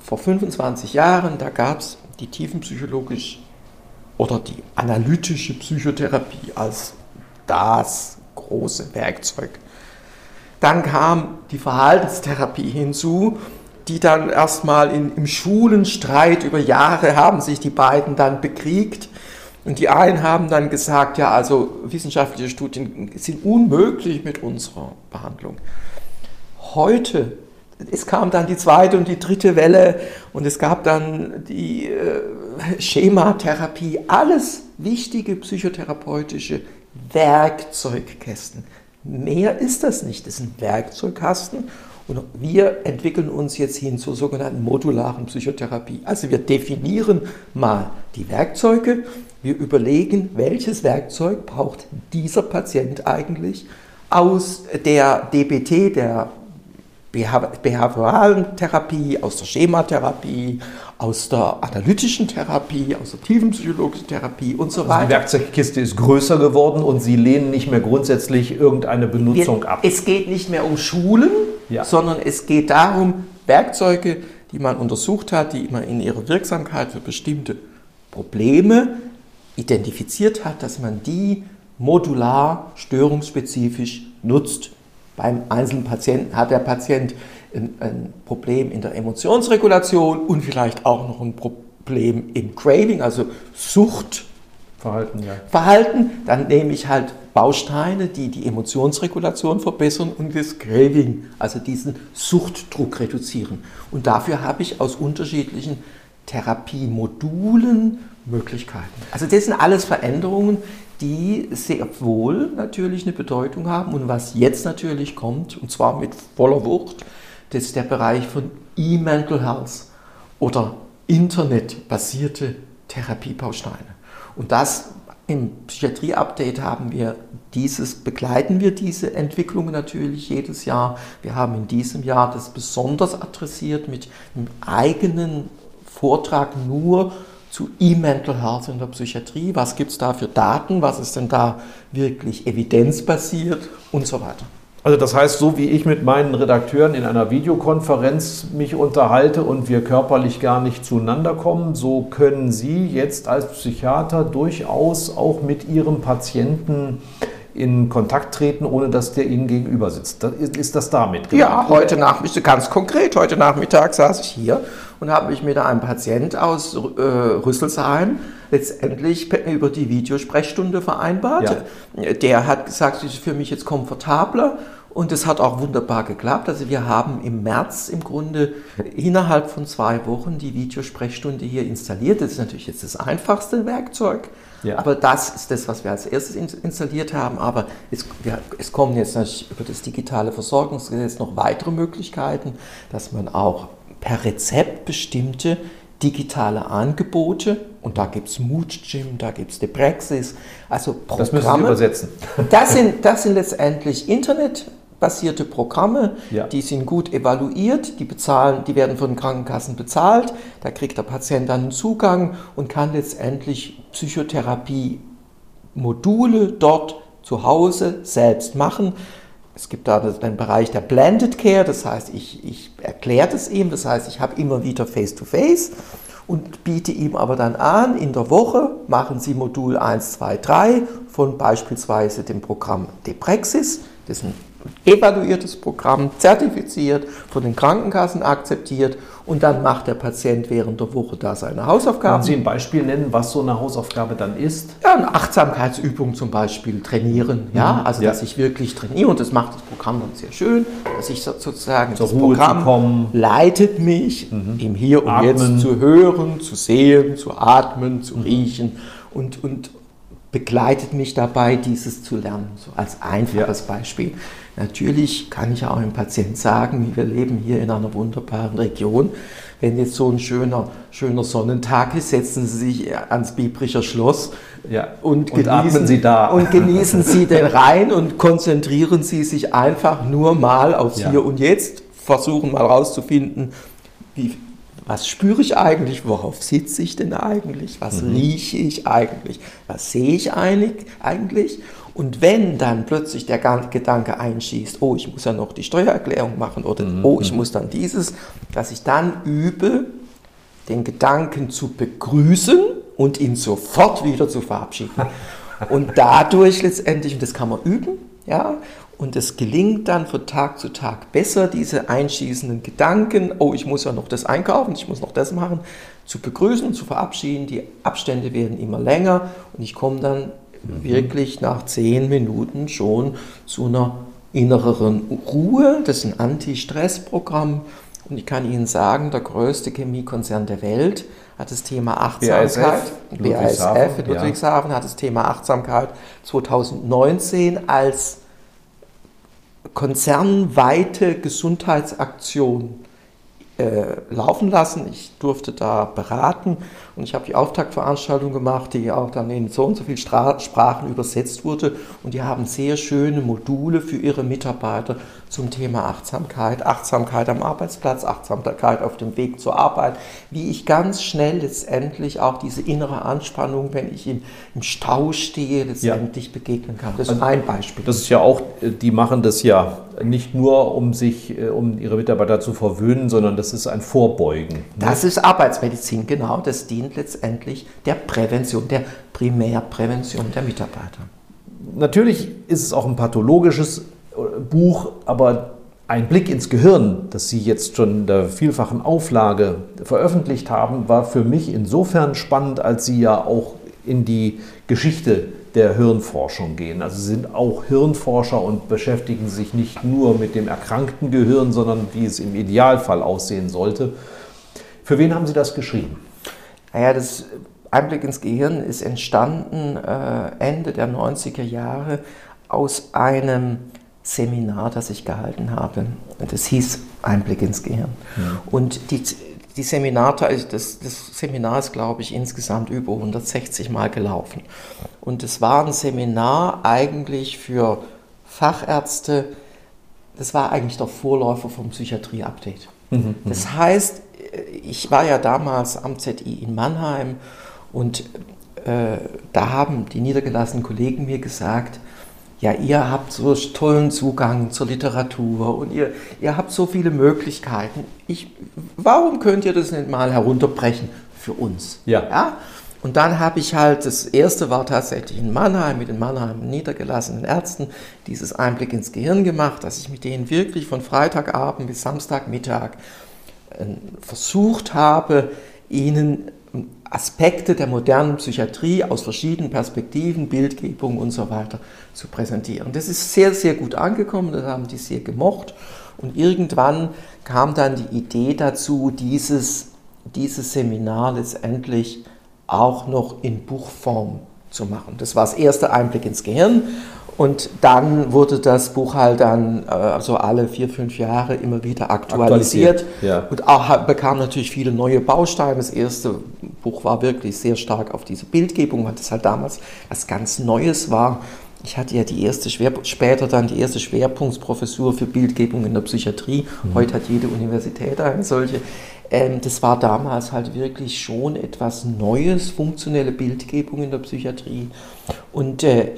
Vor 25 Jahren, da gab es die tiefenpsychologisch oder die analytische Psychotherapie als das große Werkzeug. Dann kam die Verhaltenstherapie hinzu, die dann erstmal im Schulenstreit über Jahre haben sich die beiden dann bekriegt. Und die einen haben dann gesagt, ja, also wissenschaftliche Studien sind unmöglich mit unserer Behandlung. Heute es kam dann die zweite und die dritte Welle und es gab dann die äh, Schematherapie, alles wichtige psychotherapeutische Werkzeugkästen. Mehr ist das nicht, das sind Werkzeugkasten und wir entwickeln uns jetzt hin zur sogenannten modularen Psychotherapie. Also wir definieren mal die Werkzeuge, wir überlegen, welches Werkzeug braucht dieser Patient eigentlich aus der DBT, der behavioralen Therapie, aus der Schematherapie, aus der analytischen Therapie, aus der tiefenpsychologischen Therapie und so also weiter. Die Werkzeugkiste ist größer geworden und Sie lehnen nicht mehr grundsätzlich irgendeine Benutzung Wir, ab. Es geht nicht mehr um Schulen, ja. sondern es geht darum, Werkzeuge, die man untersucht hat, die man in ihrer Wirksamkeit für bestimmte Probleme identifiziert hat, dass man die modular, störungsspezifisch nutzt beim einzelnen Patienten hat der Patient ein, Problem in der Emotionsregulation und vielleicht auch noch ein Problem im Craving, also Sucht. Verhalten, ja. Verhalten, dann nehme ich halt Bausteine, die die Emotionsregulation verbessern und das Craving, also diesen Suchtdruck reduzieren. Und dafür habe ich aus unterschiedlichen Therapiemodulen Möglichkeiten. Also das sind alles Veränderungen, die sehr wohl natürlich eine Bedeutung haben. Und was jetzt natürlich kommt, und zwar mit voller Wucht, das ist der Bereich von E-Mental Health oder internetbasierte Therapiebausteine. Und das im Psychiatrie-Update haben wir dieses, begleiten wir diese Entwicklungen natürlich jedes Jahr. Wir haben in diesem Jahr das besonders adressiert mit einem eigenen Vortrag nur zu E-Mental Health in der Psychiatrie. Was gibt es da für Daten? Was ist denn da wirklich evidenzbasiert und so weiter? Also das heißt, so wie ich mit meinen Redakteuren in einer Videokonferenz mich unterhalte und wir körperlich gar nicht zueinander kommen, so können Sie jetzt als Psychiater durchaus auch mit Ihrem Patienten in Kontakt treten, ohne dass der Ihnen gegenüber sitzt. Ist das damit? Gemeint? Ja, heute Nachmittag, ganz konkret, heute Nachmittag saß ich hier und habe mich mit einem Patient aus äh, Rüsselsheim letztendlich über die Videosprechstunde vereinbart. Ja. Der hat gesagt, es ist für mich jetzt komfortabler Und es hat auch wunderbar geklappt. Also wir haben im März im Grunde innerhalb von zwei Wochen die Videosprechstunde hier installiert. Das ist natürlich jetzt das einfachste Werkzeug. Ja. Aber das ist das, was wir als erstes installiert haben. Aber es, wir, es kommen jetzt natürlich über das digitale Versorgungsgesetz noch weitere Möglichkeiten, dass man auch per Rezept bestimmte digitale Angebote und da gibt es Mood Gym, da gibt es die Praxis, also Programme. Das müssen Sie übersetzen. [laughs] Das sind, das sind letztendlich internetbasierte Programme, ja. die sind gut evaluiert, die, bezahlen, die werden von den Krankenkassen bezahlt, da kriegt der Patient dann einen Zugang und kann letztendlich Psychotherapie-Module dort zu Hause selbst machen. Es gibt da den Bereich der Blended Care, das heißt, ich, ich erkläre das ihm, das heißt, ich habe immer wieder Face-to-Face -face und biete ihm aber dann an, in der Woche machen Sie Modul 1, 2, 3 von beispielsweise dem Programm Deprexis, das ist ein evaluiertes Programm, zertifiziert, von den Krankenkassen akzeptiert und dann macht der Patient während der Woche da seine Hausaufgaben. Können Sie ein Beispiel nennen, was so eine Hausaufgabe dann ist? Ja, eine Achtsamkeitsübung zum Beispiel trainieren. Mhm. Ja, also ja. dass ich wirklich trainiere und das macht das Programm dann sehr schön, dass ich sozusagen Zur das Ruhe Programm leitet mich, mhm. im Hier und atmen. Jetzt zu hören, zu sehen, zu atmen, zu mhm. riechen und, und begleitet mich dabei, dieses zu lernen. So als einfaches ja. Beispiel. Natürlich kann ich auch dem Patienten sagen, wir leben hier in einer wunderbaren Region. Wenn jetzt so ein schöner, schöner Sonnentag ist, setzen Sie sich ans Biebricher Schloss ja. und, und genießen, Sie da. und genießen Sie den Rhein und konzentrieren Sie sich einfach nur mal aufs ja. Hier und Jetzt. Versuchen mal rauszufinden, wie, was spüre ich eigentlich, worauf sitze ich denn eigentlich, was mhm. rieche ich eigentlich, was sehe ich eigentlich und wenn dann plötzlich der Gedanke einschießt, oh, ich muss ja noch die Steuererklärung machen oder mhm. oh, ich muss dann dieses, dass ich dann übe, den Gedanken zu begrüßen und ihn sofort wieder zu verabschieden. Und dadurch letztendlich, und das kann man üben, ja, und es gelingt dann von Tag zu Tag besser, diese einschießenden Gedanken, oh, ich muss ja noch das einkaufen, ich muss noch das machen, zu begrüßen und zu verabschieden. Die Abstände werden immer länger und ich komme dann. Wirklich nach zehn Minuten schon zu einer inneren Ruhe. Das ist ein Anti-Stress-Programm. Und ich kann Ihnen sagen, der größte Chemiekonzern der Welt hat das Thema Achtsamkeit. BASF, in Ludwigshafen ja. hat das Thema Achtsamkeit 2019 als konzernweite Gesundheitsaktion äh, laufen lassen. Ich durfte da beraten und ich habe die Auftaktveranstaltung gemacht, die auch dann in so und so viele Sprachen übersetzt wurde. Und die haben sehr schöne Module für ihre Mitarbeiter zum Thema Achtsamkeit, Achtsamkeit am Arbeitsplatz, Achtsamkeit auf dem Weg zur Arbeit, wie ich ganz schnell letztendlich auch diese innere Anspannung, wenn ich im, im Stau stehe, letztendlich ja. begegnen kann. Das ist also, ein Beispiel. Das ist ja auch, die machen das ja nicht nur, um sich, äh, um ihre Mitarbeiter zu verwöhnen, sondern das ist ein Vorbeugen. Ne? Das ist Arbeitsmedizin, genau. Das dient letztendlich der Prävention, der Primärprävention der Mitarbeiter. Natürlich ist es auch ein pathologisches Buch, aber ein Blick ins Gehirn, das Sie jetzt schon in der vielfachen Auflage veröffentlicht haben, war für mich insofern spannend, als Sie ja auch in die Geschichte der Hirnforschung gehen. Also Sie sind auch Hirnforscher und beschäftigen sich nicht nur mit dem erkrankten Gehirn, sondern wie es im Idealfall aussehen sollte. Für wen haben Sie das geschrieben? Naja, das Einblick ins Gehirn ist entstanden äh, Ende der 90er Jahre aus einem Seminar, das ich gehalten habe. Das hieß Einblick ins Gehirn. Ja. Und die, die Seminare, also das, das Seminar ist, glaube ich, insgesamt über 160 Mal gelaufen. Und es war ein Seminar eigentlich für Fachärzte, das war eigentlich der Vorläufer vom Psychiatrie-Update. Mhm, mhm. Das heißt, ich war ja damals am ZI in Mannheim und äh, da haben die niedergelassenen Kollegen mir gesagt, ja, ihr habt so tollen Zugang zur Literatur und ihr, ihr habt so viele Möglichkeiten. Ich, warum könnt ihr das nicht mal herunterbrechen für uns? Ja. ja? Und dann habe ich halt, das erste war tatsächlich in Mannheim mit den Mannheim niedergelassenen Ärzten, dieses Einblick ins Gehirn gemacht, dass ich mit denen wirklich von Freitagabend bis Samstagmittag versucht habe, ihnen Aspekte der modernen Psychiatrie aus verschiedenen Perspektiven, Bildgebung und so weiter zu präsentieren. Das ist sehr, sehr gut angekommen, das haben die sehr gemocht. Und irgendwann kam dann die Idee dazu, dieses, dieses Seminar letztendlich auch noch in Buchform zu machen. Das war das erste Einblick ins Gehirn. Und dann wurde das Buch halt dann äh, so alle vier, fünf Jahre immer wieder aktualisiert, aktualisiert ja. und auch, bekam natürlich viele neue Bausteine. Das erste Buch war wirklich sehr stark auf diese Bildgebung, weil das halt damals was ganz Neues war. Ich hatte ja die erste Schwer später dann die erste Schwerpunktsprofessur für Bildgebung in der Psychiatrie. Mhm. Heute hat jede Universität eine solche. Ähm, das war damals halt wirklich schon etwas Neues, funktionelle Bildgebung in der Psychiatrie. Und äh,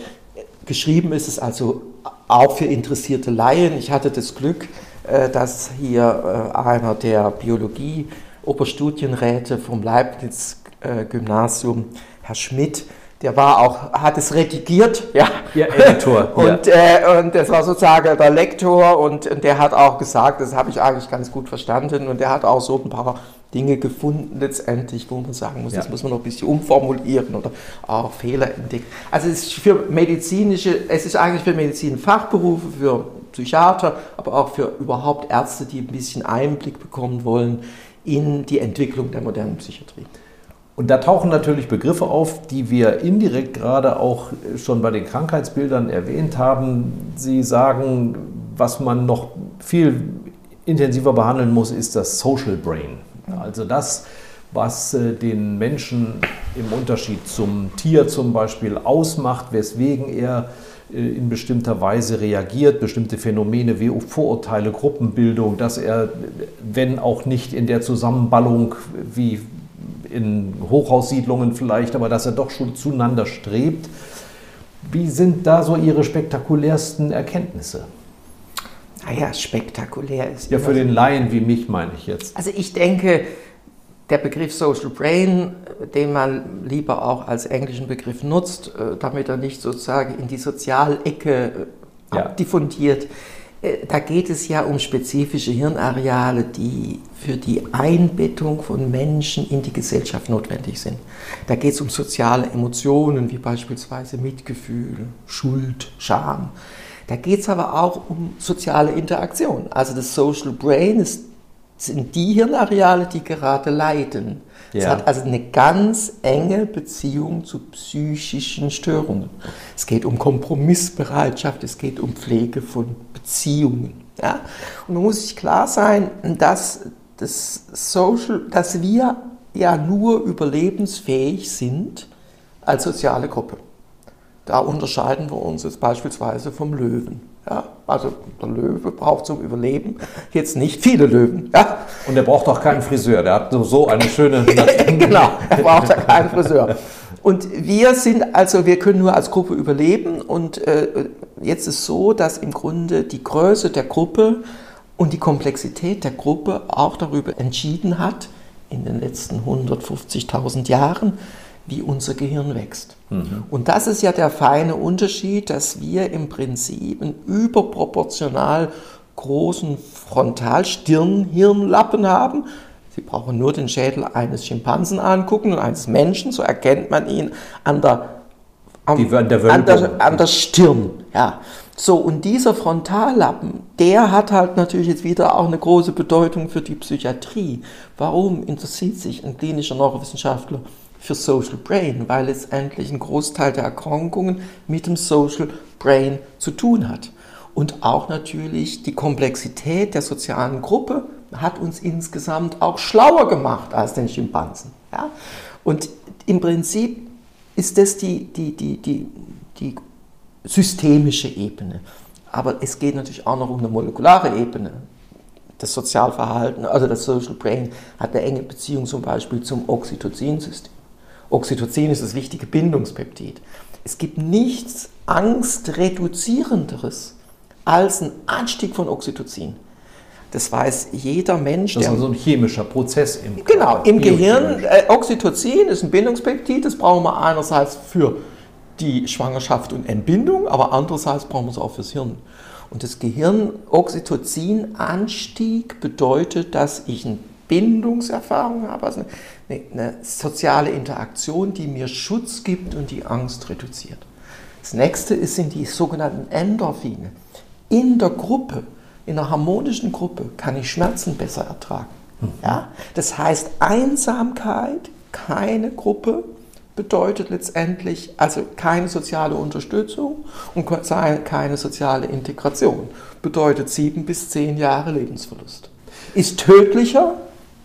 geschrieben ist es also auch für interessierte Laien. Ich hatte das Glück, äh, dass hier äh, einer der Biologie-Oberstudienräte vom Leibniz-Gymnasium, äh, Herr Schmidt, der war auch, hat es redigiert, ja. Ja, Editor. [laughs] und, ja. Äh, und das war sozusagen der Lektor und, und der hat auch gesagt, das habe ich eigentlich ganz gut verstanden und der hat auch so ein paar Dinge gefunden letztendlich, wo man sagen muss, ja. das muss man noch ein bisschen umformulieren oder auch Fehler entdecken. Also es ist für medizinische, es ist eigentlich für Medizinfachberufe, für Psychiater, aber auch für überhaupt Ärzte, die ein bisschen Einblick bekommen wollen in die Entwicklung der modernen Psychiatrie. Und da tauchen natürlich Begriffe auf, die wir indirekt gerade auch schon bei den Krankheitsbildern erwähnt haben. Sie sagen, was man noch viel intensiver behandeln muss, ist das Social Brain. Also das, was äh, den Menschen im Unterschied zum Tier zum Beispiel ausmacht, weswegen er äh, in bestimmter Weise reagiert, bestimmte Phänomene wie Vorurteile, Gruppenbildung, dass er, wenn auch nicht in der Zusammenballung wie in Hochhaussiedlungen vielleicht, aber dass er doch schon zueinander strebt. Wie sind da so Ihre spektakulärsten Erkenntnisse? Naja, spektakulär ist. Ja, für den Laien wie mich meine ich jetzt. Also ich denke, der Begriff Social Brain, den man lieber auch als englischen Begriff nutzt, äh, damit er nicht sozusagen in die Sozialecke äh, ja. diffundiert, da geht es ja um spezifische Hirnareale, die für die Einbettung von Menschen in die Gesellschaft notwendig sind. Da geht es um soziale Emotionen wie beispielsweise Mitgefühl, Schuld, Scham. Da geht es aber auch um soziale Interaktion. Also das Social Brain ist, sind die Hirnareale, die gerade leiden. Ja. Es hat also eine ganz enge Beziehung zu psychischen Störungen. Es geht um Kompromissbereitschaft, es geht um Pflege von Beziehungen. Ja? Und man muss sich klar sein, dass, das Social, dass wir ja nur überlebensfähig sind als soziale Gruppe. Da unterscheiden wir uns jetzt beispielsweise vom Löwen. Ja, also der Löwe braucht zum Überleben jetzt nicht viele Löwen. Ja. Und er braucht auch keinen Friseur, der hat so eine schöne... [laughs] genau, er braucht ja keinen Friseur. Und wir sind, also wir können nur als Gruppe überleben und äh, jetzt ist so, dass im Grunde die Größe der Gruppe und die Komplexität der Gruppe auch darüber entschieden hat, in den letzten 150.000 Jahren, wie unser Gehirn wächst. Mhm. Und das ist ja der feine Unterschied, dass wir im Prinzip einen überproportional großen Frontalstirnhirnlappen haben. Sie brauchen nur den Schädel eines Schimpansen angucken und eines Menschen, so erkennt man ihn an der, am, an der, an der, an der Stirn. Ja. So, und dieser Frontallappen, der hat halt natürlich jetzt wieder auch eine große Bedeutung für die Psychiatrie. Warum interessiert sich ein klinischer Neurowissenschaftler für Social Brain, weil letztendlich ein Großteil der Erkrankungen mit dem Social Brain zu tun hat. Und auch natürlich die Komplexität der sozialen Gruppe hat uns insgesamt auch schlauer gemacht als den Schimpansen. Ja? Und im Prinzip ist das die, die, die, die, die systemische Ebene. Aber es geht natürlich auch noch um eine molekulare Ebene. Das Sozialverhalten, also das Social Brain, hat eine enge Beziehung zum Beispiel zum Oxytocin-System. Oxytocin ist das wichtige Bindungspeptid. Es gibt nichts Angstreduzierenderes als ein Anstieg von Oxytocin. Das weiß jeder Mensch. Das ist also ein chemischer Prozess im Körper. Genau, im Gehirn. Äh, Oxytocin ist ein Bindungspeptid, das brauchen wir einerseits für die Schwangerschaft und Entbindung, aber andererseits brauchen wir es auch fürs Hirn. Und das Gehirn, Oxytocin-Anstieg bedeutet, dass ich ein Bindungserfahrung habe, also eine, eine soziale Interaktion, die mir Schutz gibt und die Angst reduziert. Das nächste sind die sogenannten Endorphine. In der Gruppe, in einer harmonischen Gruppe, kann ich Schmerzen besser ertragen. Ja? Das heißt, Einsamkeit, keine Gruppe, bedeutet letztendlich also keine soziale Unterstützung und keine soziale Integration. Bedeutet sieben bis zehn Jahre Lebensverlust. Ist tödlicher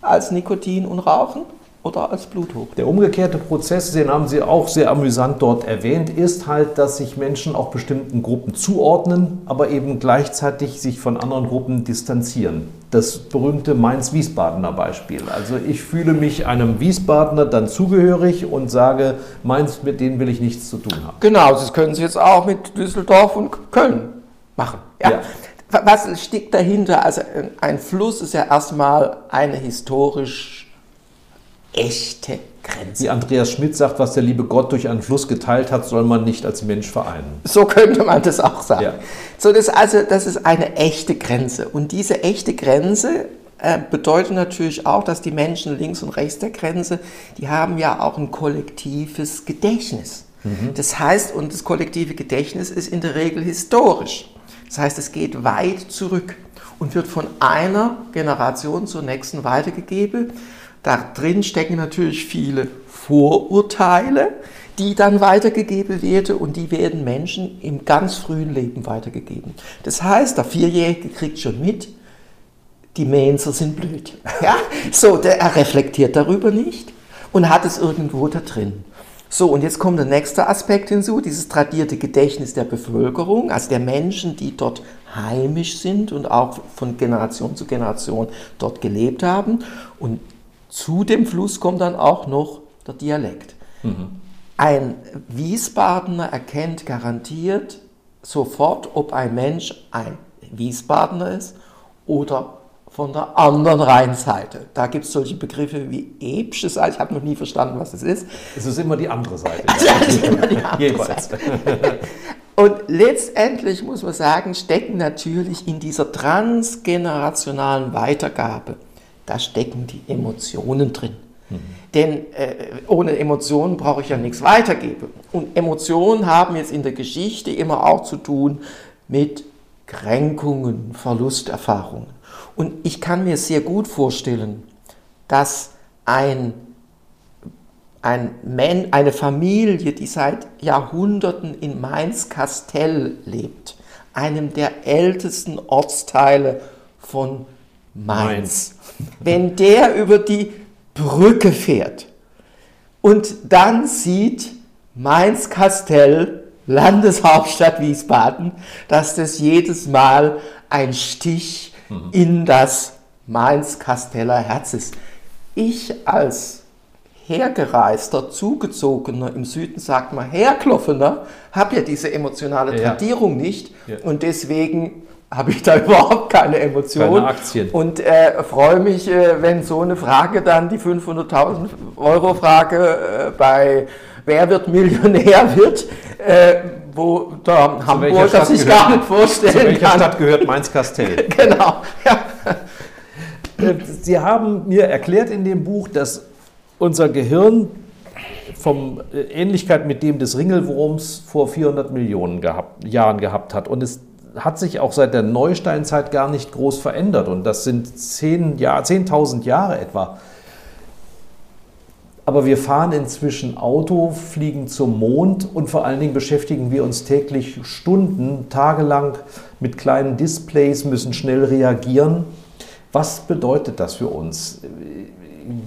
als Nikotin und Rauchen oder als Bluthochdruck. Der umgekehrte Prozess, den haben Sie auch sehr amüsant dort erwähnt, ist halt, dass sich Menschen auch bestimmten Gruppen zuordnen, aber eben gleichzeitig sich von anderen Gruppen distanzieren. Das berühmte Mainz-Wiesbadener Beispiel. Also ich fühle mich einem Wiesbadener dann zugehörig und sage, Mainz, mit denen will ich nichts zu tun haben. Genau, das können Sie jetzt auch mit Düsseldorf und Köln machen. Ja. ja. Was steckt dahinter? Also ein Fluss ist ja erstmal eine historisch echte Grenze. Wie Andreas Schmidt sagt, was der liebe Gott durch einen Fluss geteilt hat, soll man nicht als Mensch vereinen. So könnte man das auch sagen. Ja. So, das, also, das ist eine echte Grenze. Und diese echte Grenze äh, bedeutet natürlich auch, dass die Menschen links und rechts der Grenze, die haben ja auch ein kollektives Gedächtnis. Mhm. Das heißt, und das kollektive Gedächtnis ist in der Regel historisch. Das heißt, es geht weit zurück und wird von einer Generation zur nächsten weitergegeben. Da drin stecken natürlich viele Vorurteile, die dann weitergegeben werden und die werden Menschen im ganz frühen Leben weitergegeben. Das heißt, der Vierjährige kriegt schon mit, die Mainzer sind blöd. [laughs] Ja? So, der, er reflektiert darüber nicht und hat es irgendwo da drin. So, und jetzt kommt der nächste Aspekt hinzu, dieses tradierte Gedächtnis der Bevölkerung, also der Menschen, die dort heimisch sind und auch von Generation zu Generation dort gelebt haben. Und zu dem Fluss kommt dann auch noch der Dialekt. Mhm. Ein Wiesbadener erkennt garantiert sofort, ob ein Mensch ein Wiesbadener ist oder von der anderen Rheinseite. Da gibt es solche Begriffe wie Ebsches, ich habe noch nie verstanden, was das ist. Es ist immer die andere Seite. [laughs] Also, es ist immer die andere Seite. Und letztendlich muss man sagen, stecken natürlich in dieser transgenerationalen Weitergabe da stecken die Emotionen drin. Mhm. Denn äh, ohne Emotionen brauche ich ja nichts weitergeben. Und Emotionen haben jetzt in der Geschichte immer auch zu tun mit Kränkungen, Verlusterfahrungen. Und ich kann mir sehr gut vorstellen, dass ein, ein Man, eine Familie, die seit Jahrhunderten in Mainz-Kastell lebt, einem der ältesten Ortsteile von Mainz. [laughs] Wenn der über die Brücke fährt und dann sieht Mainz-Kastell, Landeshauptstadt Wiesbaden, dass das jedes Mal ein Stich mhm. in das Mainz-Kasteller Herz ist. Ich als hergereister, zugezogener, im Süden sagt man herkloffener, habe ja diese emotionale Tradierung ja. nicht ja. und deswegen habe ich da [laughs] überhaupt keine Emotionen. Keine Aktien. Und äh, freue mich, äh, wenn so eine Frage dann, die 500.000 Euro Frage äh, bei Wer wird Millionär [laughs] wird, wo der Hamburger sich gehört, gar nicht vorstellen kann. Zu welcher kann. Stadt gehört Mainz-Kastell? [laughs] genau, ja. Äh, Sie haben mir erklärt in dem Buch, dass unser Gehirn vom äh, Ähnlichkeit mit dem des Ringelwurms vor 400 Millionen gehabt, Jahren gehabt hat und es hat sich auch seit der Neusteinzeit gar nicht groß verändert. Und das sind 10 Jahr, 10.000 Jahre etwa. Aber wir fahren inzwischen Auto, fliegen zum Mond und vor allen Dingen beschäftigen wir uns täglich Stunden, tagelang mit kleinen Displays, müssen schnell reagieren. Was bedeutet das für uns?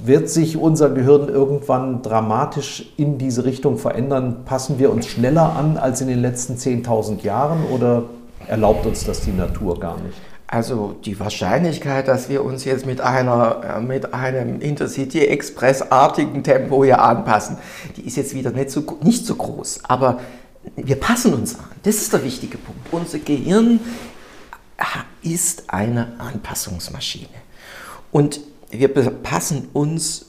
Wird sich unser Gehirn irgendwann dramatisch in diese Richtung verändern? Passen wir uns schneller an als in den letzten 10.000 Jahren oder erlaubt uns das die Natur gar nicht. Also die Wahrscheinlichkeit, dass wir uns jetzt mit, einer, äh, mit einem Intercity-Express-artigen Tempo hier anpassen, die ist jetzt wieder nicht so, nicht so groß. Aber wir passen uns an. Das ist der wichtige Punkt. Unser Gehirn ist eine Anpassungsmaschine. Und wir passen uns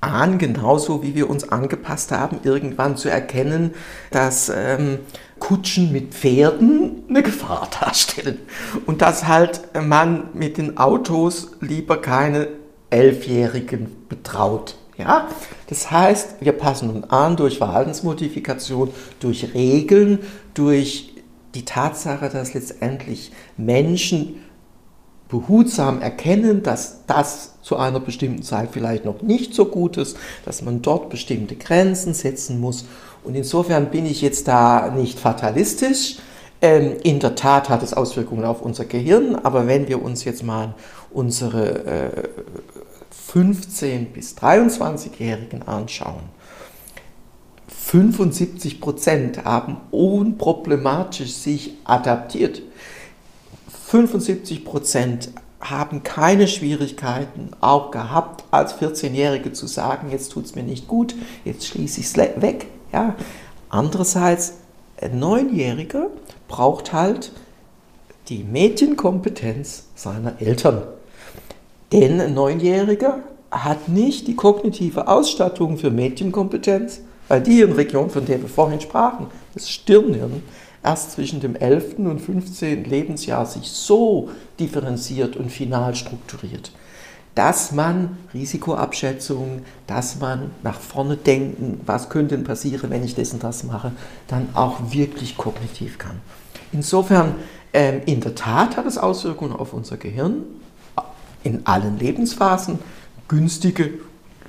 an, genauso wie wir uns angepasst haben, irgendwann zu erkennen, dass ähm, Kutschen mit Pferden eine Gefahr darstellen und dass halt man mit den Autos lieber keine Elfjährigen betraut. Ja? Das heißt, wir passen uns an durch Verhaltensmodifikation, durch Regeln, durch die Tatsache, dass letztendlich Menschen behutsam erkennen, dass das zu einer bestimmten Zeit vielleicht noch nicht so gut ist, dass man dort bestimmte Grenzen setzen muss. Und insofern bin ich jetzt da nicht fatalistisch. Ähm, in der Tat hat es Auswirkungen auf unser Gehirn, aber wenn wir uns jetzt mal unsere äh, 15- bis 23-Jährigen anschauen, 75 Prozent haben unproblematisch sich adaptiert. 75 Prozent haben keine Schwierigkeiten auch gehabt, als 14-Jährige zu sagen, jetzt tut es mir nicht gut, jetzt schließe ich es weg. Ja. Andererseits, ein Neunjähriger braucht halt die Medienkompetenz seiner Eltern. Denn ein Neunjähriger hat nicht die kognitive Ausstattung für Medienkompetenz, weil die Region, von der wir vorhin sprachen, das Stirnhirn, erst zwischen dem 11. und 15. Lebensjahr sich so differenziert und final strukturiert, dass man Risikoabschätzung, dass man nach vorne denken, was könnte denn passieren, wenn ich das und das mache, dann auch wirklich kognitiv kann. Insofern, ähm, in der Tat hat es Auswirkungen auf unser Gehirn in allen Lebensphasen, günstige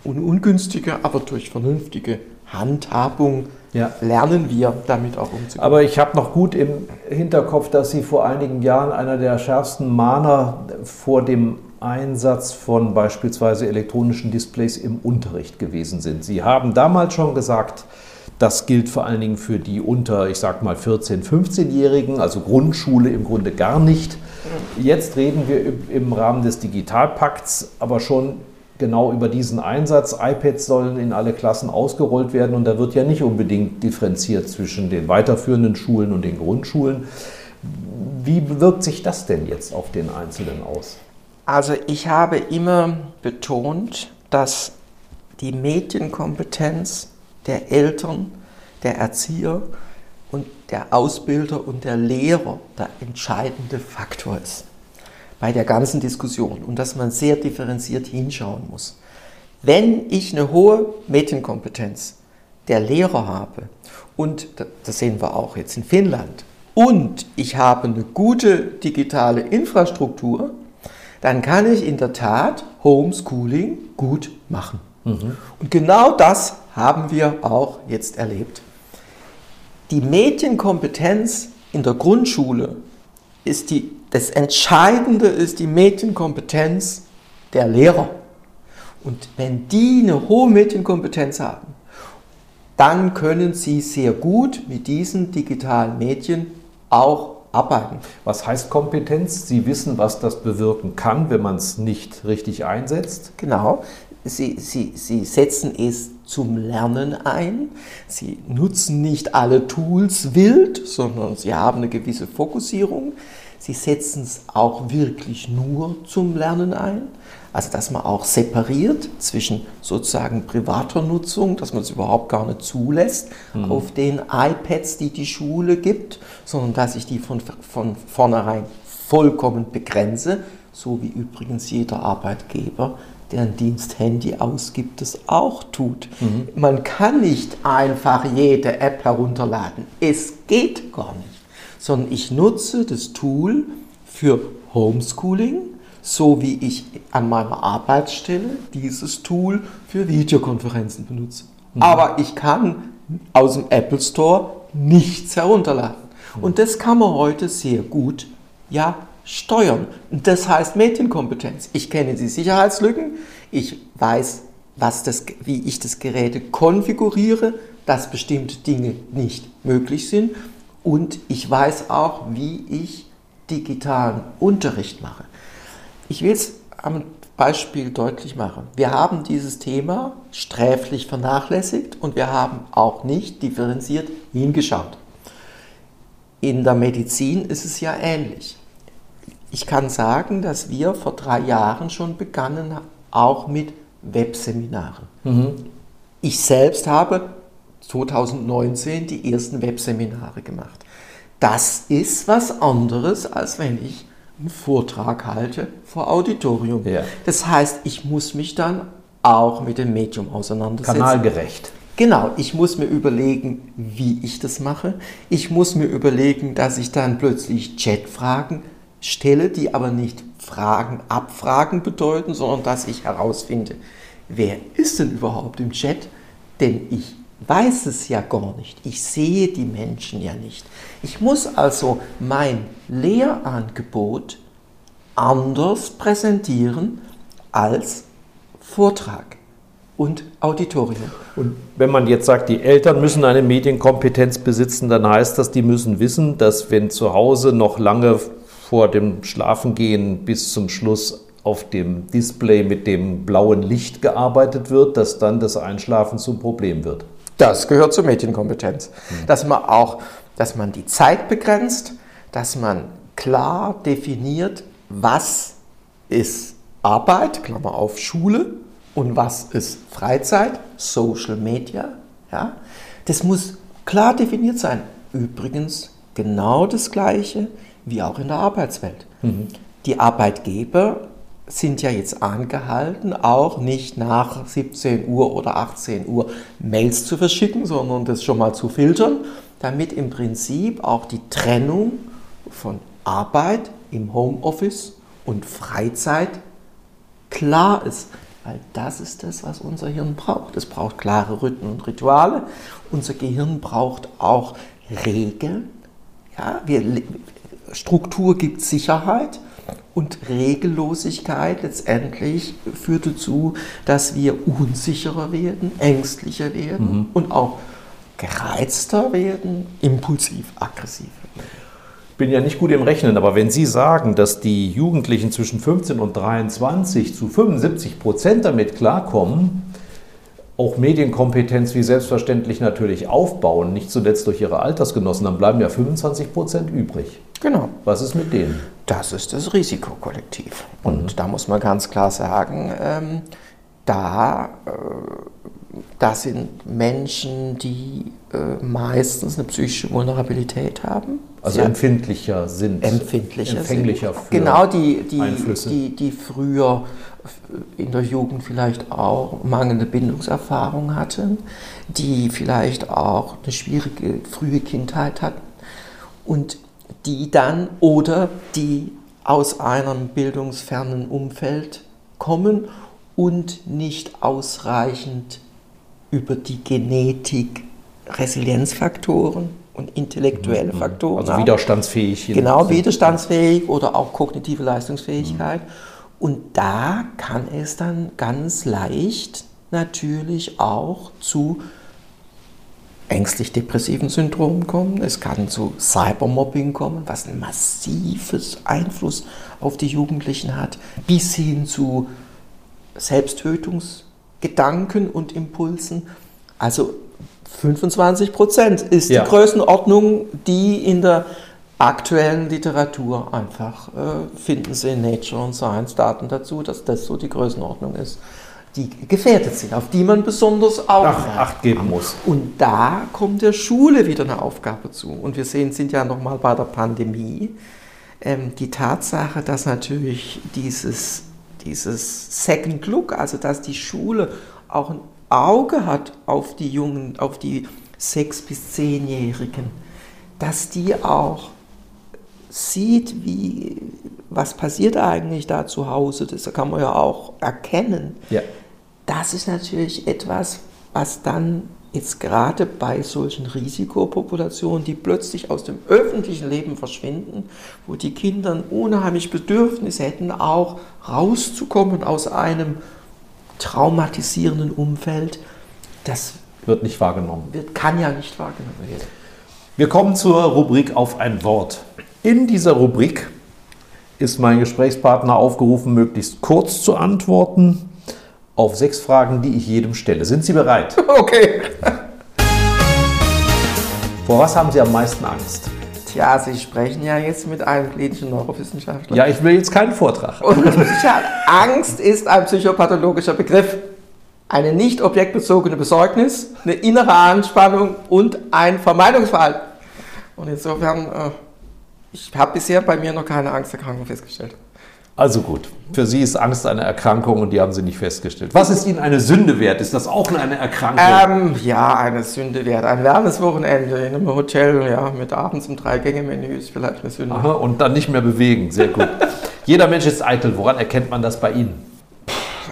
und ungünstige, aber durch vernünftige Handhabung ja. lernen wir damit auch umzugehen. Aber ich habe noch gut im Hinterkopf, dass Sie vor einigen Jahren einer der schärfsten Mahner vor dem Einsatz von beispielsweise elektronischen Displays im Unterricht gewesen sind. Sie haben damals schon gesagt, das gilt vor allen Dingen für die unter, ich sag mal, 14-, 15-Jährigen, also Grundschule im Grunde gar nicht. Jetzt reden wir im Rahmen des Digitalpakts aber schon genau über diesen Einsatz. iPads sollen in alle Klassen ausgerollt werden und da wird ja nicht unbedingt differenziert zwischen den weiterführenden Schulen und den Grundschulen. Wie wirkt sich das denn jetzt auf den Einzelnen aus? Also ich habe immer betont, dass die Medienkompetenz der Eltern, der Erzieher und der Ausbilder und der Lehrer der entscheidende Faktor ist bei der ganzen Diskussion und dass man sehr differenziert hinschauen muss. Wenn ich eine hohe Medienkompetenz der Lehrer habe, und das sehen wir auch jetzt in Finnland, und ich habe eine gute digitale Infrastruktur, dann kann ich in der Tat Homeschooling gut machen. Mhm. Und genau das haben wir auch jetzt erlebt. Die Medienkompetenz in der Grundschule ist die das Entscheidende ist die Medienkompetenz der Lehrer. Und wenn die eine hohe Medienkompetenz haben, dann können sie sehr gut mit diesen digitalen Medien auch arbeiten. Was heißt Kompetenz? Sie wissen, was das bewirken kann, wenn man es nicht richtig einsetzt? Genau. Sie, sie, sie setzen es zum Lernen ein. Sie nutzen nicht alle Tools wild, sondern sie haben eine gewisse Fokussierung. Sie setzen es auch wirklich nur zum Lernen ein. Also dass man auch separiert zwischen sozusagen privater Nutzung, dass man es überhaupt gar nicht zulässt mhm. auf den iPads, die die Schule gibt, sondern dass ich die von, von vornherein vollkommen begrenze, so wie übrigens jeder Arbeitgeber, der ein Diensthandy ausgibt, das auch tut. Mhm. Man kann nicht einfach jede App herunterladen. Es geht gar nicht sondern ich nutze das Tool für Homeschooling, so wie ich an meiner Arbeitsstelle dieses Tool für Videokonferenzen benutze. Mhm. Aber ich kann aus dem Apple Store nichts herunterladen. Mhm. Und das kann man heute sehr gut ja, steuern. Und das heißt Medienkompetenz. Ich kenne die Sicherheitslücken, ich weiß, was das, wie ich das Gerät konfiguriere, dass bestimmte Dinge nicht möglich sind und ich weiß auch, wie ich digitalen Unterricht mache. Ich will es am Beispiel deutlich machen. Wir haben dieses Thema sträflich vernachlässigt und wir haben auch nicht differenziert hingeschaut. In der Medizin ist es ja ähnlich. Ich kann sagen, dass wir vor drei Jahren schon begannen, auch mit Webseminaren. Mhm. Ich selbst habe 2019 die ersten Webseminare gemacht. Das ist was anderes, als wenn ich einen Vortrag halte vor Auditorium. Ja. Das heißt, ich muss mich dann auch mit dem Medium auseinandersetzen. Kanalgerecht. Genau, ich muss mir überlegen, wie ich das mache. Ich muss mir überlegen, dass ich dann plötzlich Chatfragen stelle, die aber nicht Fragen abfragen bedeuten, sondern dass ich herausfinde, wer ist denn überhaupt im Chat? Denn ich weiß es ja gar nicht. Ich sehe die Menschen ja nicht. Ich muss also mein Lehrangebot anders präsentieren als Vortrag und Auditorium. Und wenn man jetzt sagt, die Eltern müssen eine Medienkompetenz besitzen, dann heißt das, die müssen wissen, dass wenn zu Hause noch lange vor dem Schlafengehen bis zum Schluss auf dem Display mit dem blauen Licht gearbeitet wird, dass dann das Einschlafen zum Problem wird. Das gehört zur Medienkompetenz. Dass man auch, dass man die Zeit begrenzt, dass man klar definiert, was ist Arbeit, Klammer auf Schule, und was ist Freizeit, Social Media. Ja? Das muss klar definiert sein. Übrigens genau das Gleiche wie auch in der Arbeitswelt. Die Arbeitgeber sind ja jetzt angehalten, auch nicht nach 17 Uhr oder 18 Uhr Mails zu verschicken, sondern das schon mal zu filtern, damit im Prinzip auch die Trennung von Arbeit im Homeoffice und Freizeit klar ist. Weil das ist das, was unser Hirn braucht. Es braucht klare Rhythmen und Rituale. Unser Gehirn braucht auch Regeln. Ja, wir, Struktur gibt Sicherheit und Regellosigkeit letztendlich führt dazu, dass wir unsicherer werden, ängstlicher werden Mhm. und auch gereizter werden, impulsiv, aggressiv. Ich bin ja nicht gut im Rechnen, aber wenn Sie sagen, dass die Jugendlichen zwischen 15 und 23 zu 75 Prozent damit klarkommen, auch Medienkompetenz wie selbstverständlich natürlich aufbauen, nicht zuletzt durch ihre Altersgenossen, dann bleiben ja 25 Prozent übrig. Genau. Was ist mit denen? Das ist das Risikokollektiv. Und da muss man ganz klar sagen, ähm, da, äh, das sind Menschen, die äh, meistens eine psychische Vulnerabilität haben. Also haben- empfindlicher sind. empfindlicher Empfänglicher sind. für Genau, die, die, Einflüsse. die, die früher in der Jugend vielleicht auch mangelnde Bindungserfahrung hatten, die vielleicht auch eine schwierige frühe Kindheit hatten und die dann oder die aus einem bildungsfernen Umfeld kommen und nicht ausreichend über die Genetik Resilienzfaktoren und intellektuelle Faktoren Also haben. widerstandsfähig. Genau, widerstandsfähig oder auch kognitive Leistungsfähigkeit. Und da kann es dann ganz leicht natürlich auch zu ängstlich-depressiven Syndromen kommen. Es kann zu Cybermobbing kommen, was ein massives Einfluss auf die Jugendlichen hat, bis hin zu Selbsttötungsgedanken und Impulsen. Also 25 Prozent ist Ja. die Größenordnung, die in der aktuellen Literatur einfach äh, finden Sie in Nature und Science Daten dazu, dass das so die Größenordnung ist, die gefährdet sind, auf die man besonders Ach, Augenmerk Acht geben muss. und da kommt der Schule wieder eine Aufgabe zu. Und wir sehen, sind ja nochmal bei der Pandemie. Ähm, die Tatsache, dass natürlich dieses, dieses Second Look, also dass die Schule auch ein Auge hat auf die Jungen, auf die sechs- bis zehnjährigen, dass die auch sieht, wie, was passiert eigentlich da zu Hause, das kann man ja auch erkennen. Ja. Das ist natürlich etwas, was dann jetzt gerade bei solchen Risikopopulationen, die plötzlich aus dem öffentlichen Leben verschwinden, wo die Kinder ein unheimlich Bedürfnis hätten, auch rauszukommen aus einem traumatisierenden Umfeld, das Wird nicht wahrgenommen. wird, kann ja nicht wahrgenommen werden. Wir kommen zur Rubrik auf ein Wort. In dieser Rubrik ist mein Gesprächspartner aufgerufen, möglichst kurz zu antworten auf sechs Fragen, die ich jedem stelle. Sind Sie bereit? [laughs] Okay. Vor was haben Sie am meisten Angst? Tja, Sie sprechen ja jetzt mit einem klinischen Neurowissenschaftler. Ja, ich will jetzt keinen Vortrag. Und Angst ist ein psychopathologischer Begriff. Eine nicht objektbezogene Besorgnis, eine innere Anspannung und ein Vermeidungsverhalten. Und insofern, äh, Ich habe bisher bei mir noch keine Angsterkrankung festgestellt. Also gut, für Sie ist Angst eine Erkrankung und die haben Sie nicht festgestellt. Was ist Ihnen eine Sünde wert? Ist das auch eine Erkrankung? Ähm, ja, eine Sünde wert. Ein Wellnesswochenende in einem Hotel, ja, mit abends um Drei-Gänge-Menü ist vielleicht eine Sünde. Aha, und dann nicht mehr bewegen, sehr gut. [laughs] Jeder Mensch ist eitel. Woran erkennt man das bei Ihnen?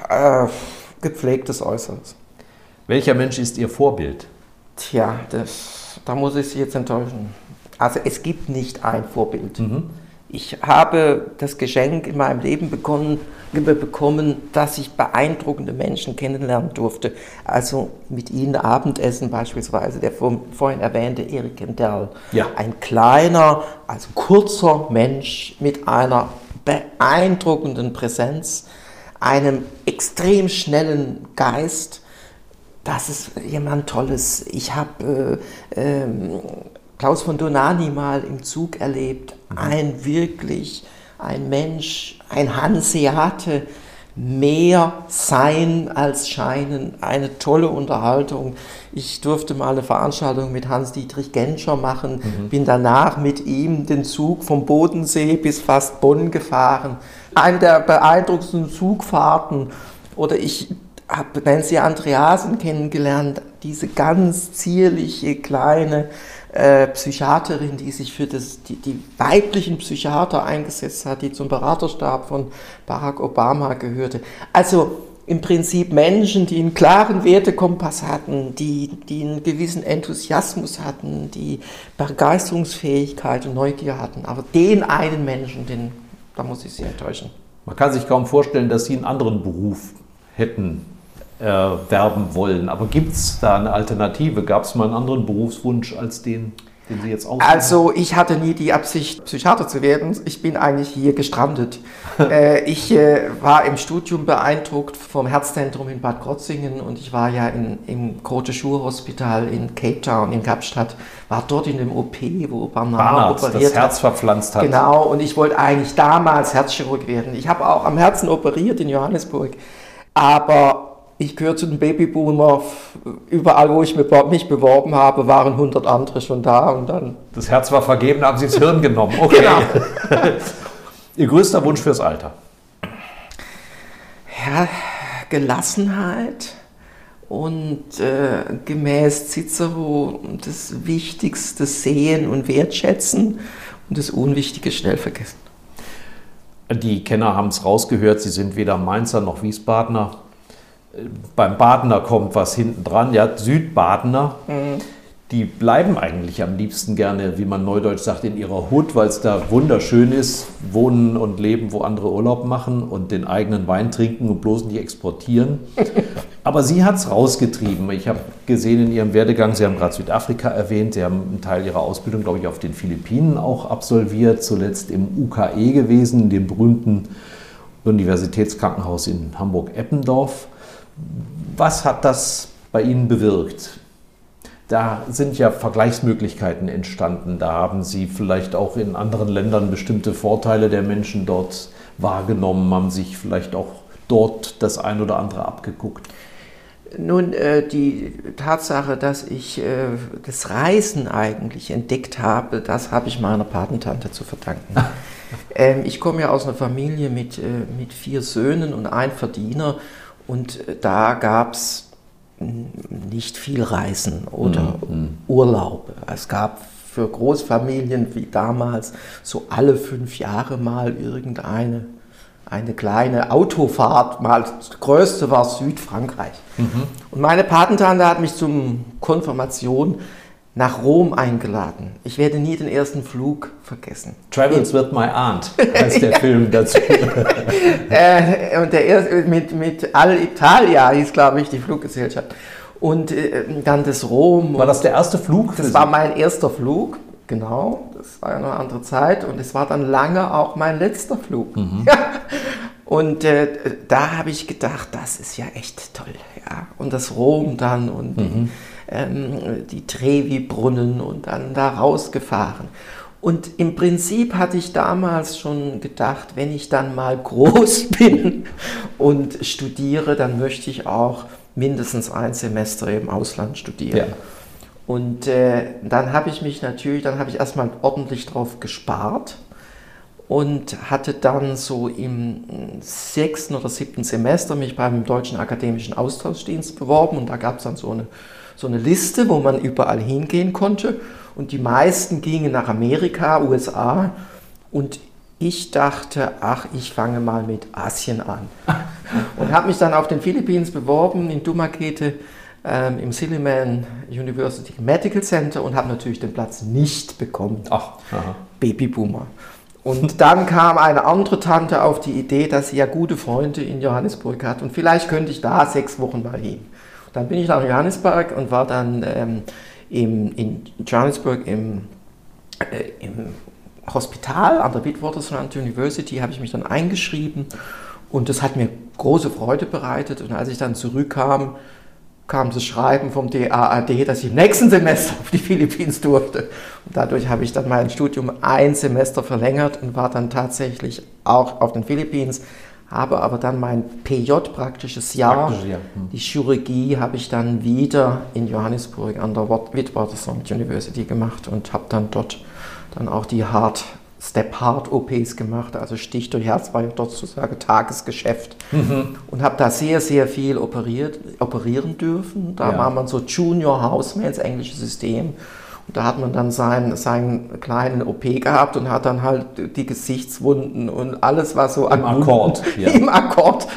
Äh, gepflegtes Äußeres. Welcher Mensch ist Ihr Vorbild? Tja, das, da muss ich Sie jetzt enttäuschen. Also es gibt nicht ein Vorbild. Mhm. Ich habe das Geschenk in meinem Leben bekommen, bekommen, dass ich beeindruckende Menschen kennenlernen durfte. Also mit Ihnen Abendessen beispielsweise, der vorhin erwähnte Erik Kendall. Ja. Ein kleiner, also kurzer Mensch mit einer beeindruckenden Präsenz, einem extrem schnellen Geist. Das ist jemand Tolles. Ich habe äh, ähm, Klaus von Donani mal im Zug erlebt. Ein wirklich, ein Mensch, ein Hanseate, mehr sein als scheinen. Eine tolle Unterhaltung. Ich durfte mal eine Veranstaltung mit Hans-Dietrich Genscher machen, bin danach mit ihm den Zug vom Bodensee bis fast Bonn gefahren. Eine der beeindruckendsten Zugfahrten. Oder ich habe Nancy Andreasen kennengelernt, diese ganz zierliche, kleine äh, Psychiaterin, die sich für das, die, die weiblichen Psychiater eingesetzt hat, die zum Beraterstab von Barack Obama gehörte. Also im Prinzip Menschen, die einen klaren Wertekompass hatten, die, die einen gewissen Enthusiasmus hatten, die Begeisterungsfähigkeit und Neugier hatten. Aber den einen Menschen, den, da muss ich Sie enttäuschen. Man kann sich kaum vorstellen, dass Sie einen anderen Beruf hätten äh, werben wollen. Aber gibt es da eine Alternative? Gab es mal einen anderen Berufswunsch als den, den Sie jetzt ausüben? Also ich hatte nie die Absicht, Psychiater zu werden. Ich bin eigentlich hier gestrandet. [laughs] äh, ich äh, war im Studium beeindruckt vom Herzzentrum in Bad Krotzingen und ich war ja in, im Grote Schur Hospital in Cape Town in Kapstadt, war dort in dem OP, wo Barnard, Barnard operiert das Herz hat. verpflanzt hat. Genau, und ich wollte eigentlich damals Herzchirurg werden. Ich habe auch am Herzen operiert in Johannesburg, aber ich gehöre zu den Babyboomer. Überall, wo ich mich beworben habe, waren 100 andere schon da und dann. Das Herz war vergeben, haben Sie das Hirn genommen. Okay. Genau. [laughs] Ihr größter Wunsch fürs Alter? Ja, Gelassenheit und äh, gemäß Cicero das Wichtigste sehen und wertschätzen und das Unwichtige schnell vergessen. Die Kenner haben es rausgehört, Sie sind weder Mainzer noch Wiesbadener. Beim Badener kommt was hinten dran, ja, Südbadener. Die bleiben eigentlich am liebsten gerne, wie man neudeutsch sagt, in ihrer Hut, weil es da wunderschön ist, wohnen und leben, wo andere Urlaub machen und den eigenen Wein trinken und bloß nicht exportieren. [laughs] Aber sie hat es rausgetrieben. Ich habe gesehen in ihrem Werdegang, Sie haben gerade Südafrika erwähnt, Sie haben einen Teil Ihrer Ausbildung, glaube ich, auf den Philippinen auch absolviert, zuletzt im UKE gewesen, dem berühmten Universitätskrankenhaus in Hamburg-Eppendorf. Was hat das bei Ihnen bewirkt? Da sind ja Vergleichsmöglichkeiten entstanden. Da haben Sie vielleicht auch in anderen Ländern bestimmte Vorteile der Menschen dort wahrgenommen, haben sich vielleicht auch dort das ein oder andere abgeguckt. Nun, äh, die Tatsache, dass ich äh, das Reisen eigentlich entdeckt habe, das habe ich meiner Patentante zu verdanken. [laughs] ähm, ich komme ja aus einer Familie mit, äh, mit vier Söhnen und einem Verdiener und äh, da gab es nicht viel Reisen oder Mhm. Urlaube. Es gab für Großfamilien wie damals so alle fünf Jahre mal irgendeine eine kleine Autofahrt. Mal das größte war Südfrankreich. Und meine Patentante hat mich zum Konfirmation nach Rom eingeladen. Ich werde nie den ersten Flug vergessen. Travels with my aunt heißt der [laughs] Film dazu. [laughs] Äh, und der erste mit, mit Alitalia hieß, glaube ich, die Fluggesellschaft. Und äh, dann das Rom. War das der erste Flug? Das Sie? war mein erster Flug, genau. Das war eine andere Zeit. Und es war dann lange auch mein letzter Flug. [laughs] und äh, da habe ich gedacht, das ist ja echt toll. Ja. Und das Rom dann und die, ähm, die Trevi-Brunnen und dann da rausgefahren. Und im Prinzip hatte ich damals schon gedacht, wenn ich dann mal groß [laughs] bin und studiere, dann möchte ich auch mindestens ein Semester im Ausland studieren. Ja. Und äh, dann habe ich mich natürlich, dann habe ich erstmal ordentlich drauf gespart und hatte dann so im sechsten oder siebten Semester mich beim Deutschen Akademischen Austauschdienst beworben und da gab es dann so eine, so eine Liste, wo man überall hingehen konnte und die meisten gingen nach Amerika, USA und ich dachte, ach, ich fange mal mit Asien an [laughs] und habe mich dann auf den Philippinen beworben in Dumakete ähm, im Silliman University Medical Center und habe natürlich den Platz nicht bekommen. Ach, aha. Babyboomer. Und [laughs] dann kam eine andere Tante auf die Idee, dass sie ja gute Freunde in Johannesburg hat und vielleicht könnte ich da sechs Wochen mal hin. Dann bin ich nach Johannesburg und war dann ähm, im, in Johannesburg im, äh, im Hospital an der Witwatersrand University, habe ich mich dann eingeschrieben und das hat mir große Freude bereitet. Und als ich dann zurückkam, kam das Schreiben vom DAAD, dass ich im nächsten Semester auf die Philippinen durfte. Und dadurch habe ich dann mein Studium ein Semester verlängert und war dann tatsächlich auch auf den Philippinen, habe aber dann mein PJ praktisches Jahr, Praktisch, ja. Hm. die Chirurgie habe ich dann wieder in Johannesburg an der Witwatersrand University gemacht und habe dann dort dann auch die Hard Step Hard OPs gemacht, also Stich durch Herz war ja dort sozusagen Tagesgeschäft Mhm. und habe da sehr, sehr viel operiert, operieren dürfen. Da Ja. war man so Junior Houseman, das englische System. Da hat man dann seinen, seinen kleinen OP gehabt und hat dann halt die Gesichtswunden und alles, was so Im Akkord, [laughs] ja. im Akkord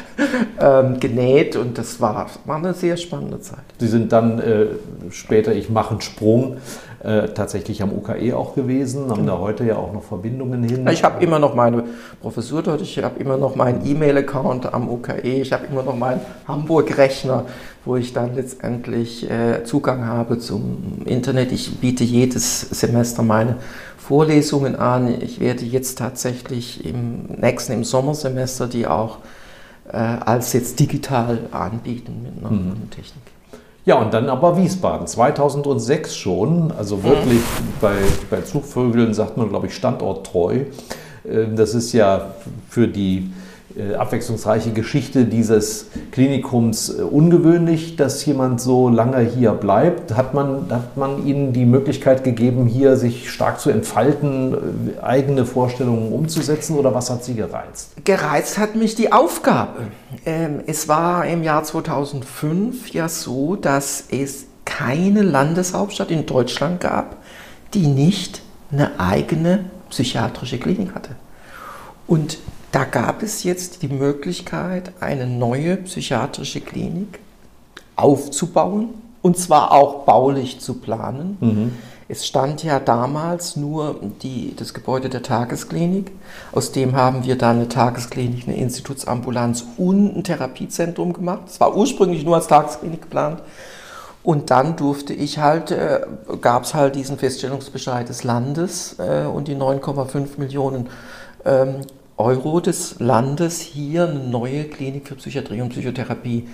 ähm, genäht. Und das war, war eine sehr spannende Zeit. Sie sind dann äh, später, ich mache einen Sprung, äh, tatsächlich am UKE auch gewesen, haben da heute ja auch noch Verbindungen hin. Ich habe immer noch meine Professur dort, ich habe immer noch meinen E-Mail-Account am UKE, ich habe immer noch meinen Hamburg-Rechner, wo ich dann letztendlich äh, Zugang habe zum Internet. Ich biete jedes Semester meine Vorlesungen an. Ich werde jetzt tatsächlich im nächsten, im Sommersemester, die auch äh, als jetzt digital anbieten mit einer Mhm. Technik. Ja, und dann aber Wiesbaden, 2006 schon, also wirklich bei, bei Zugvögeln sagt man, glaube ich, standorttreu. Äh, Das ist ja für die abwechslungsreiche Geschichte dieses Klinikums äh, ungewöhnlich, dass jemand so lange hier bleibt. Hat man, hat man Ihnen die Möglichkeit gegeben, hier sich stark zu entfalten, äh, eigene Vorstellungen umzusetzen oder was hat Sie gereizt? Gereizt hat mich die Aufgabe. Ähm, es war im Jahr 2005 ja so, dass es keine Landeshauptstadt in Deutschland gab, die nicht eine eigene psychiatrische Klinik hatte. Und da gab es jetzt die Möglichkeit, eine neue psychiatrische Klinik aufzubauen und zwar auch baulich zu planen. Es stand ja damals nur die, das Gebäude der Tagesklinik. Aus dem haben wir dann eine Tagesklinik, eine Institutsambulanz und ein Therapiezentrum gemacht. Es war ursprünglich nur als Tagesklinik geplant. Und dann durfte ich halt, äh, gab es halt diesen Feststellungsbescheid des Landes äh, und die 9,5 Millionen ähm, Euro des Landes, hier eine neue Klinik für Psychiatrie und Psychotherapie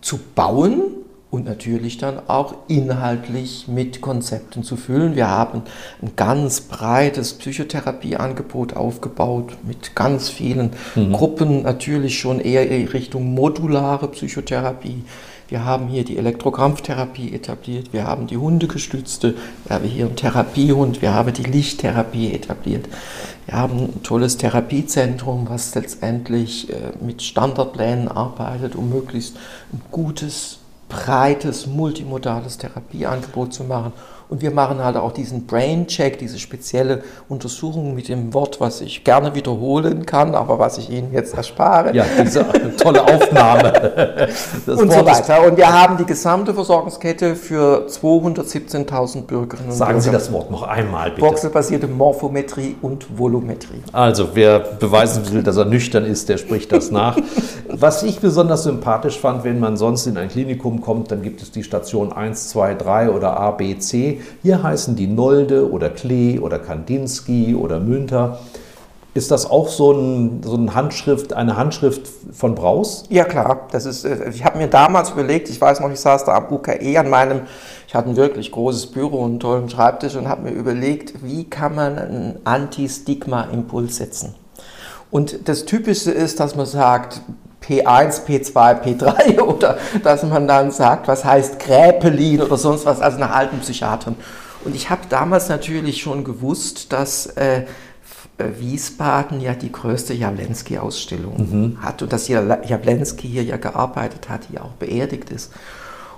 zu bauen und natürlich dann auch inhaltlich mit Konzepten zu füllen. Wir haben ein ganz breites Psychotherapieangebot aufgebaut mit ganz vielen Gruppen, natürlich schon eher in Richtung modulare Psychotherapie. Wir haben hier die Elektrokrampftherapie etabliert, wir haben die Hundegestützte, wir haben hier einen Therapiehund, wir haben die Lichttherapie etabliert. Wir haben ein tolles Therapiezentrum, was letztendlich äh, mit Standardplänen arbeitet, um möglichst ein gutes, breites, multimodales Therapieangebot zu machen. Und wir machen halt auch diesen Brain Check, diese spezielle Untersuchung mit dem Wort, was ich gerne wiederholen kann, aber was ich Ihnen jetzt erspare Ja, diese tolle Aufnahme. [laughs] Und so weiter. Und wir haben die gesamte Versorgungskette für 217.000 Bürgerinnen und Sagen Sie Bürger. das Wort noch einmal, bitte. Voxelbasierte Morphometrie und Volumetrie. Also, wer beweisen will, dass er nüchtern ist, der spricht das nach. Was ich besonders sympathisch fand, wenn man sonst in ein Klinikum kommt, dann gibt es die Station 1, 2, 3 oder A, B, C. Hier heißen die Nolde oder Klee oder Kandinsky oder Münter. Ist das auch so, ein, so ein Handschrift, eine Handschrift von Braus? Ja klar, das ist, äh, ich habe mir damals überlegt, ich weiß noch, ich saß da am UKE an meinem, ich hatte ein wirklich großes Büro und einen tollen Schreibtisch und habe mir überlegt, wie kann man einen Anti-Stigma-Impuls setzen. Und das Typischste ist, dass man sagt, P1, P2, P3 oder dass man dann sagt, was heißt Gräpelin oder sonst was, also nach alten Psychiatern. Und ich habe damals natürlich schon gewusst, dass äh, Wiesbaden ja die größte Jawlensky-Ausstellung mhm. hat und dass Jawlensky hier ja gearbeitet hat, hier auch beerdigt ist.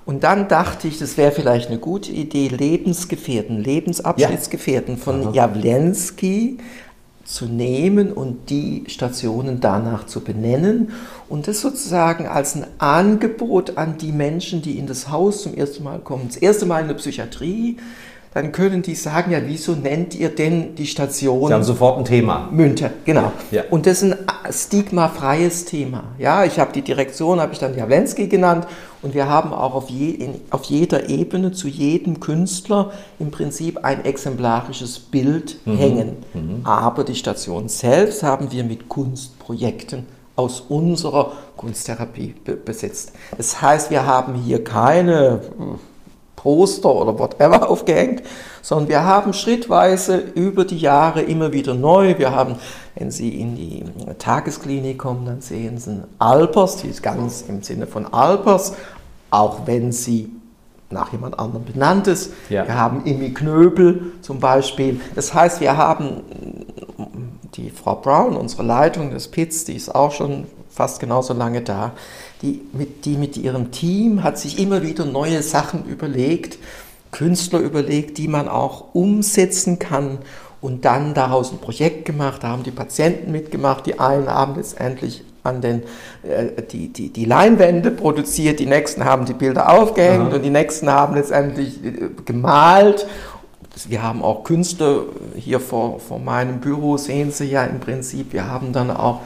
Und dann dachte ich, das wäre vielleicht eine gute Idee, Lebensgefährten, Lebensabschnittsgefährten von Aha. Jawlensky zu nehmen und die Stationen danach zu benennen und das sozusagen als ein Angebot an die Menschen, die in das Haus zum ersten Mal kommen, das erste Mal in der Psychiatrie, dann können die sagen, ja, wieso nennt ihr denn die Station? Sie haben sofort ein Thema. Münter, genau. Ja. Und das ist ein stigmafreies Thema. Ja, ich habe die Direktion, habe ich dann Jawlensky genannt und wir haben auch auf, je, in, auf jeder Ebene zu jedem Künstler im Prinzip ein exemplarisches Bild mhm. hängen. Mhm. Aber die Station selbst haben wir mit Kunstprojekten aus unserer Kunsttherapie besetzt. Das heißt, wir haben hier keine Poster oder whatever [laughs] aufgehängt, sondern wir haben schrittweise über die Jahre immer wieder neu. Wir haben, wenn Sie in die Tagesklinik kommen, dann sehen Sie Alpers, die ist ganz im Sinne von Alpers, auch wenn sie nach jemand anderem benannt ist. Ja. Wir haben Imi Knöbel zum Beispiel. Das heißt, wir haben die Frau Brown, unsere Leitung des PITS, die ist auch schon fast genauso lange da die mit, die mit ihrem Team hat sich immer wieder neue Sachen überlegt, Künstler überlegt, die man auch umsetzen kann und dann daraus ein Projekt gemacht, da haben die Patienten mitgemacht, die einen haben letztendlich an den, äh, die, die, die Leinwände produziert, die nächsten haben die Bilder aufgehängt Aha. und die nächsten haben letztendlich äh, gemalt. Wir haben auch Künstler hier vor, vor meinem Büro, sehen Sie ja im Prinzip, wir haben dann auch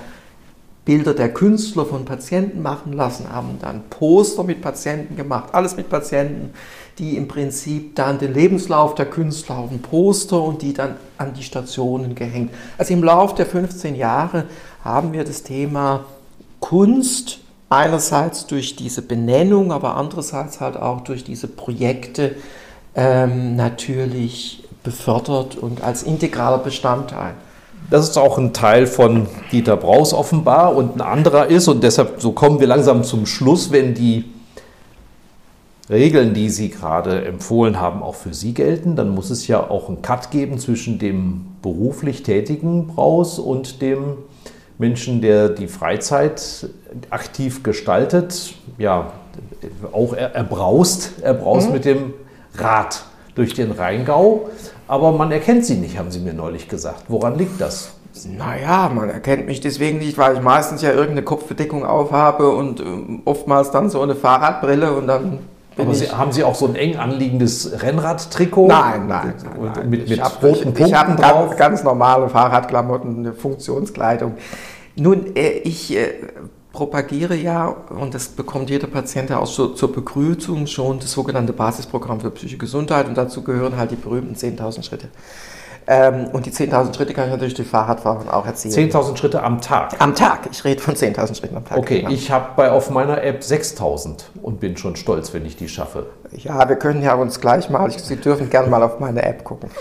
Bilder der Künstler von Patienten machen lassen, haben dann Poster mit Patienten gemacht, alles mit Patienten, die im Prinzip dann den Lebenslauf der Künstler auf ein Poster und die dann an die Stationen gehängt. Also im Laufe der 15 Jahre haben wir das Thema Kunst einerseits durch diese Benennung, aber andererseits halt auch durch diese Projekte ähm, natürlich befördert und als integraler Bestandteil das ist auch ein Teil von Dieter Braus offenbar und ein anderer ist, und deshalb so kommen wir langsam zum Schluss, wenn die Regeln, die Sie gerade empfohlen haben, auch für Sie gelten, dann muss es ja auch einen Cut geben zwischen dem beruflich tätigen Braus und dem Menschen, der die Freizeit aktiv gestaltet, ja, auch er, er braust, er braust mhm. mit dem Rad durch den Rheingau aber man erkennt sie nicht, haben sie mir neulich gesagt. Woran liegt das? Naja, man erkennt mich deswegen nicht, weil ich meistens ja irgendeine Kopfbedeckung aufhabe und ähm, oftmals dann so eine Fahrradbrille und dann aber Sie, haben Sie auch so ein eng anliegendes Rennradtrikot? Nein, nein. nein, nein. Mit, mit ich hab, roten ich, ich habe ganz, ganz normale Fahrradklamotten, eine Funktionskleidung. Nun, äh, ich äh, propagiere ja, und das bekommt jeder Patient auch so, zur Begrüßung schon, das sogenannte Basisprogramm für psychische Gesundheit und dazu gehören halt die berühmten 10.000 Schritte. Ähm, und die 10.000 Schritte kann ich natürlich durch Fahrradfahren auch erzählen. 10.000 Schritte am Tag? Am Tag. Ich rede von 10.000 Schritten am Tag. Okay, genau. ich habe auf meiner App 6.000 und bin schon stolz, wenn ich die schaffe. Ja, wir können ja uns gleich mal, Sie dürfen gerne mal auf meine App gucken. [laughs] [laughs]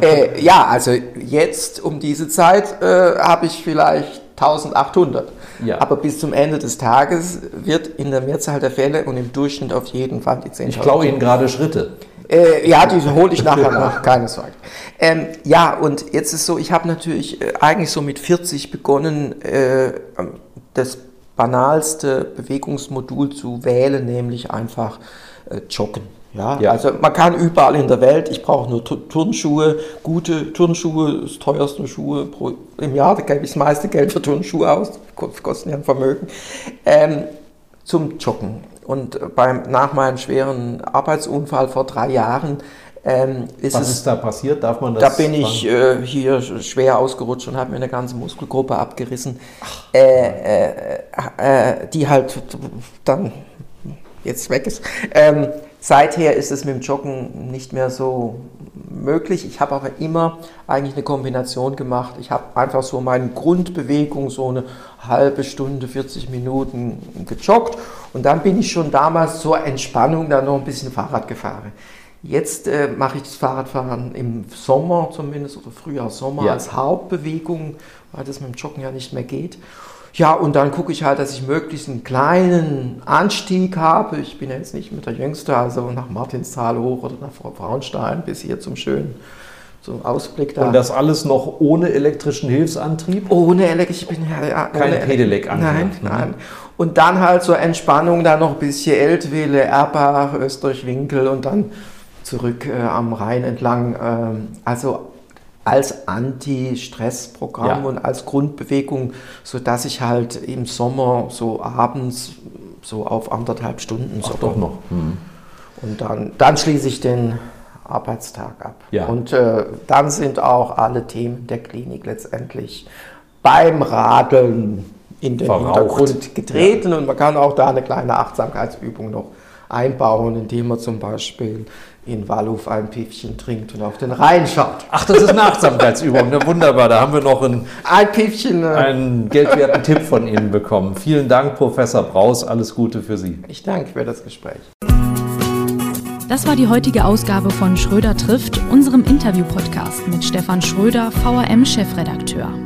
äh, ja, also jetzt um diese Zeit äh, habe ich vielleicht 1800. Ja. Aber bis zum Ende des Tages wird in der Mehrzahl der Fälle und im Durchschnitt auf jeden Fall die 10.000. Ich klaue Ihnen gerade Schritte. Äh, ja, die hole ich nachher [laughs] nach, keine Sorge. Ähm, ja, und jetzt ist so, ich habe natürlich äh, eigentlich so mit 40 begonnen, äh, das banalste Bewegungsmodul zu wählen, nämlich einfach äh, joggen. Ja, ja, also man kann überall in der Welt, ich brauche nur Turnschuhe, gute Turnschuhe, das teuerste Schuhe pro, im Jahr, da gebe ich das meiste Geld für Turnschuhe aus, kosten ja ein Vermögen, ähm, zum Joggen. Und beim, nach meinem schweren Arbeitsunfall vor drei Jahren ähm, ist Was es, ist da passiert? Darf man das? Da bin ich äh, hier schwer ausgerutscht und habe mir eine ganze Muskelgruppe abgerissen, äh, äh, äh, die halt dann jetzt weg ist. Ähm, Seither ist es mit dem Joggen nicht mehr so möglich. Ich habe aber immer eigentlich eine Kombination gemacht. Ich habe einfach so meine Grundbewegung, so eine halbe Stunde, 40 Minuten gejoggt und dann bin ich schon damals zur Entspannung dann noch ein bisschen Fahrrad gefahren. Jetzt äh, mache ich das Fahrradfahren im Sommer zumindest oder Frühjahr, Sommer ja. als Hauptbewegung, weil das mit dem Joggen ja nicht mehr geht. Ja, und dann gucke ich halt, dass ich möglichst einen kleinen Anstieg habe. Ich bin jetzt nicht mit der Jüngste, also nach Martinsthal hoch oder nach Frauenstein bis hier zum schönen so Ausblick da. Und das alles noch ohne elektrischen Hilfsantrieb? Ohne Elektrik, ich bin ja, ja Kein Pedelec an. Nein, nein. Und dann halt zur Entspannung dann noch ein bisschen Eltville, Erbach, Österreich-Winkel und dann zurück äh, am Rhein entlang. Ähm, also als Anti-Stress-Programm Ja. und als Grundbewegung, sodass ich halt im Sommer so abends so auf anderthalb Stunden so Ach, doch noch. Mhm. und dann, dann schließe ich den Arbeitstag ab. Ja. Und äh, dann sind auch alle Themen der Klinik letztendlich beim Radeln in den Verraucht. Hintergrund getreten. Und man kann auch da eine kleine Achtsamkeitsübung noch einbauen, indem man zum Beispiel in Walluf ein Piffchen trinkt und auf den Rhein schaut. Ach, das ist eine Achtsamkeitsübung. Na, wunderbar, da haben wir noch einen, Ein Piffchen. Äh, einen geldwerten Tipp von Ihnen bekommen. Vielen Dank, Professor Braus. Alles Gute für Sie. ich danke für das Gespräch. Das war die heutige Ausgabe von Schröder trifft, unserem Interview-Podcast mit Stefan Schröder, VRM-Chefredakteur.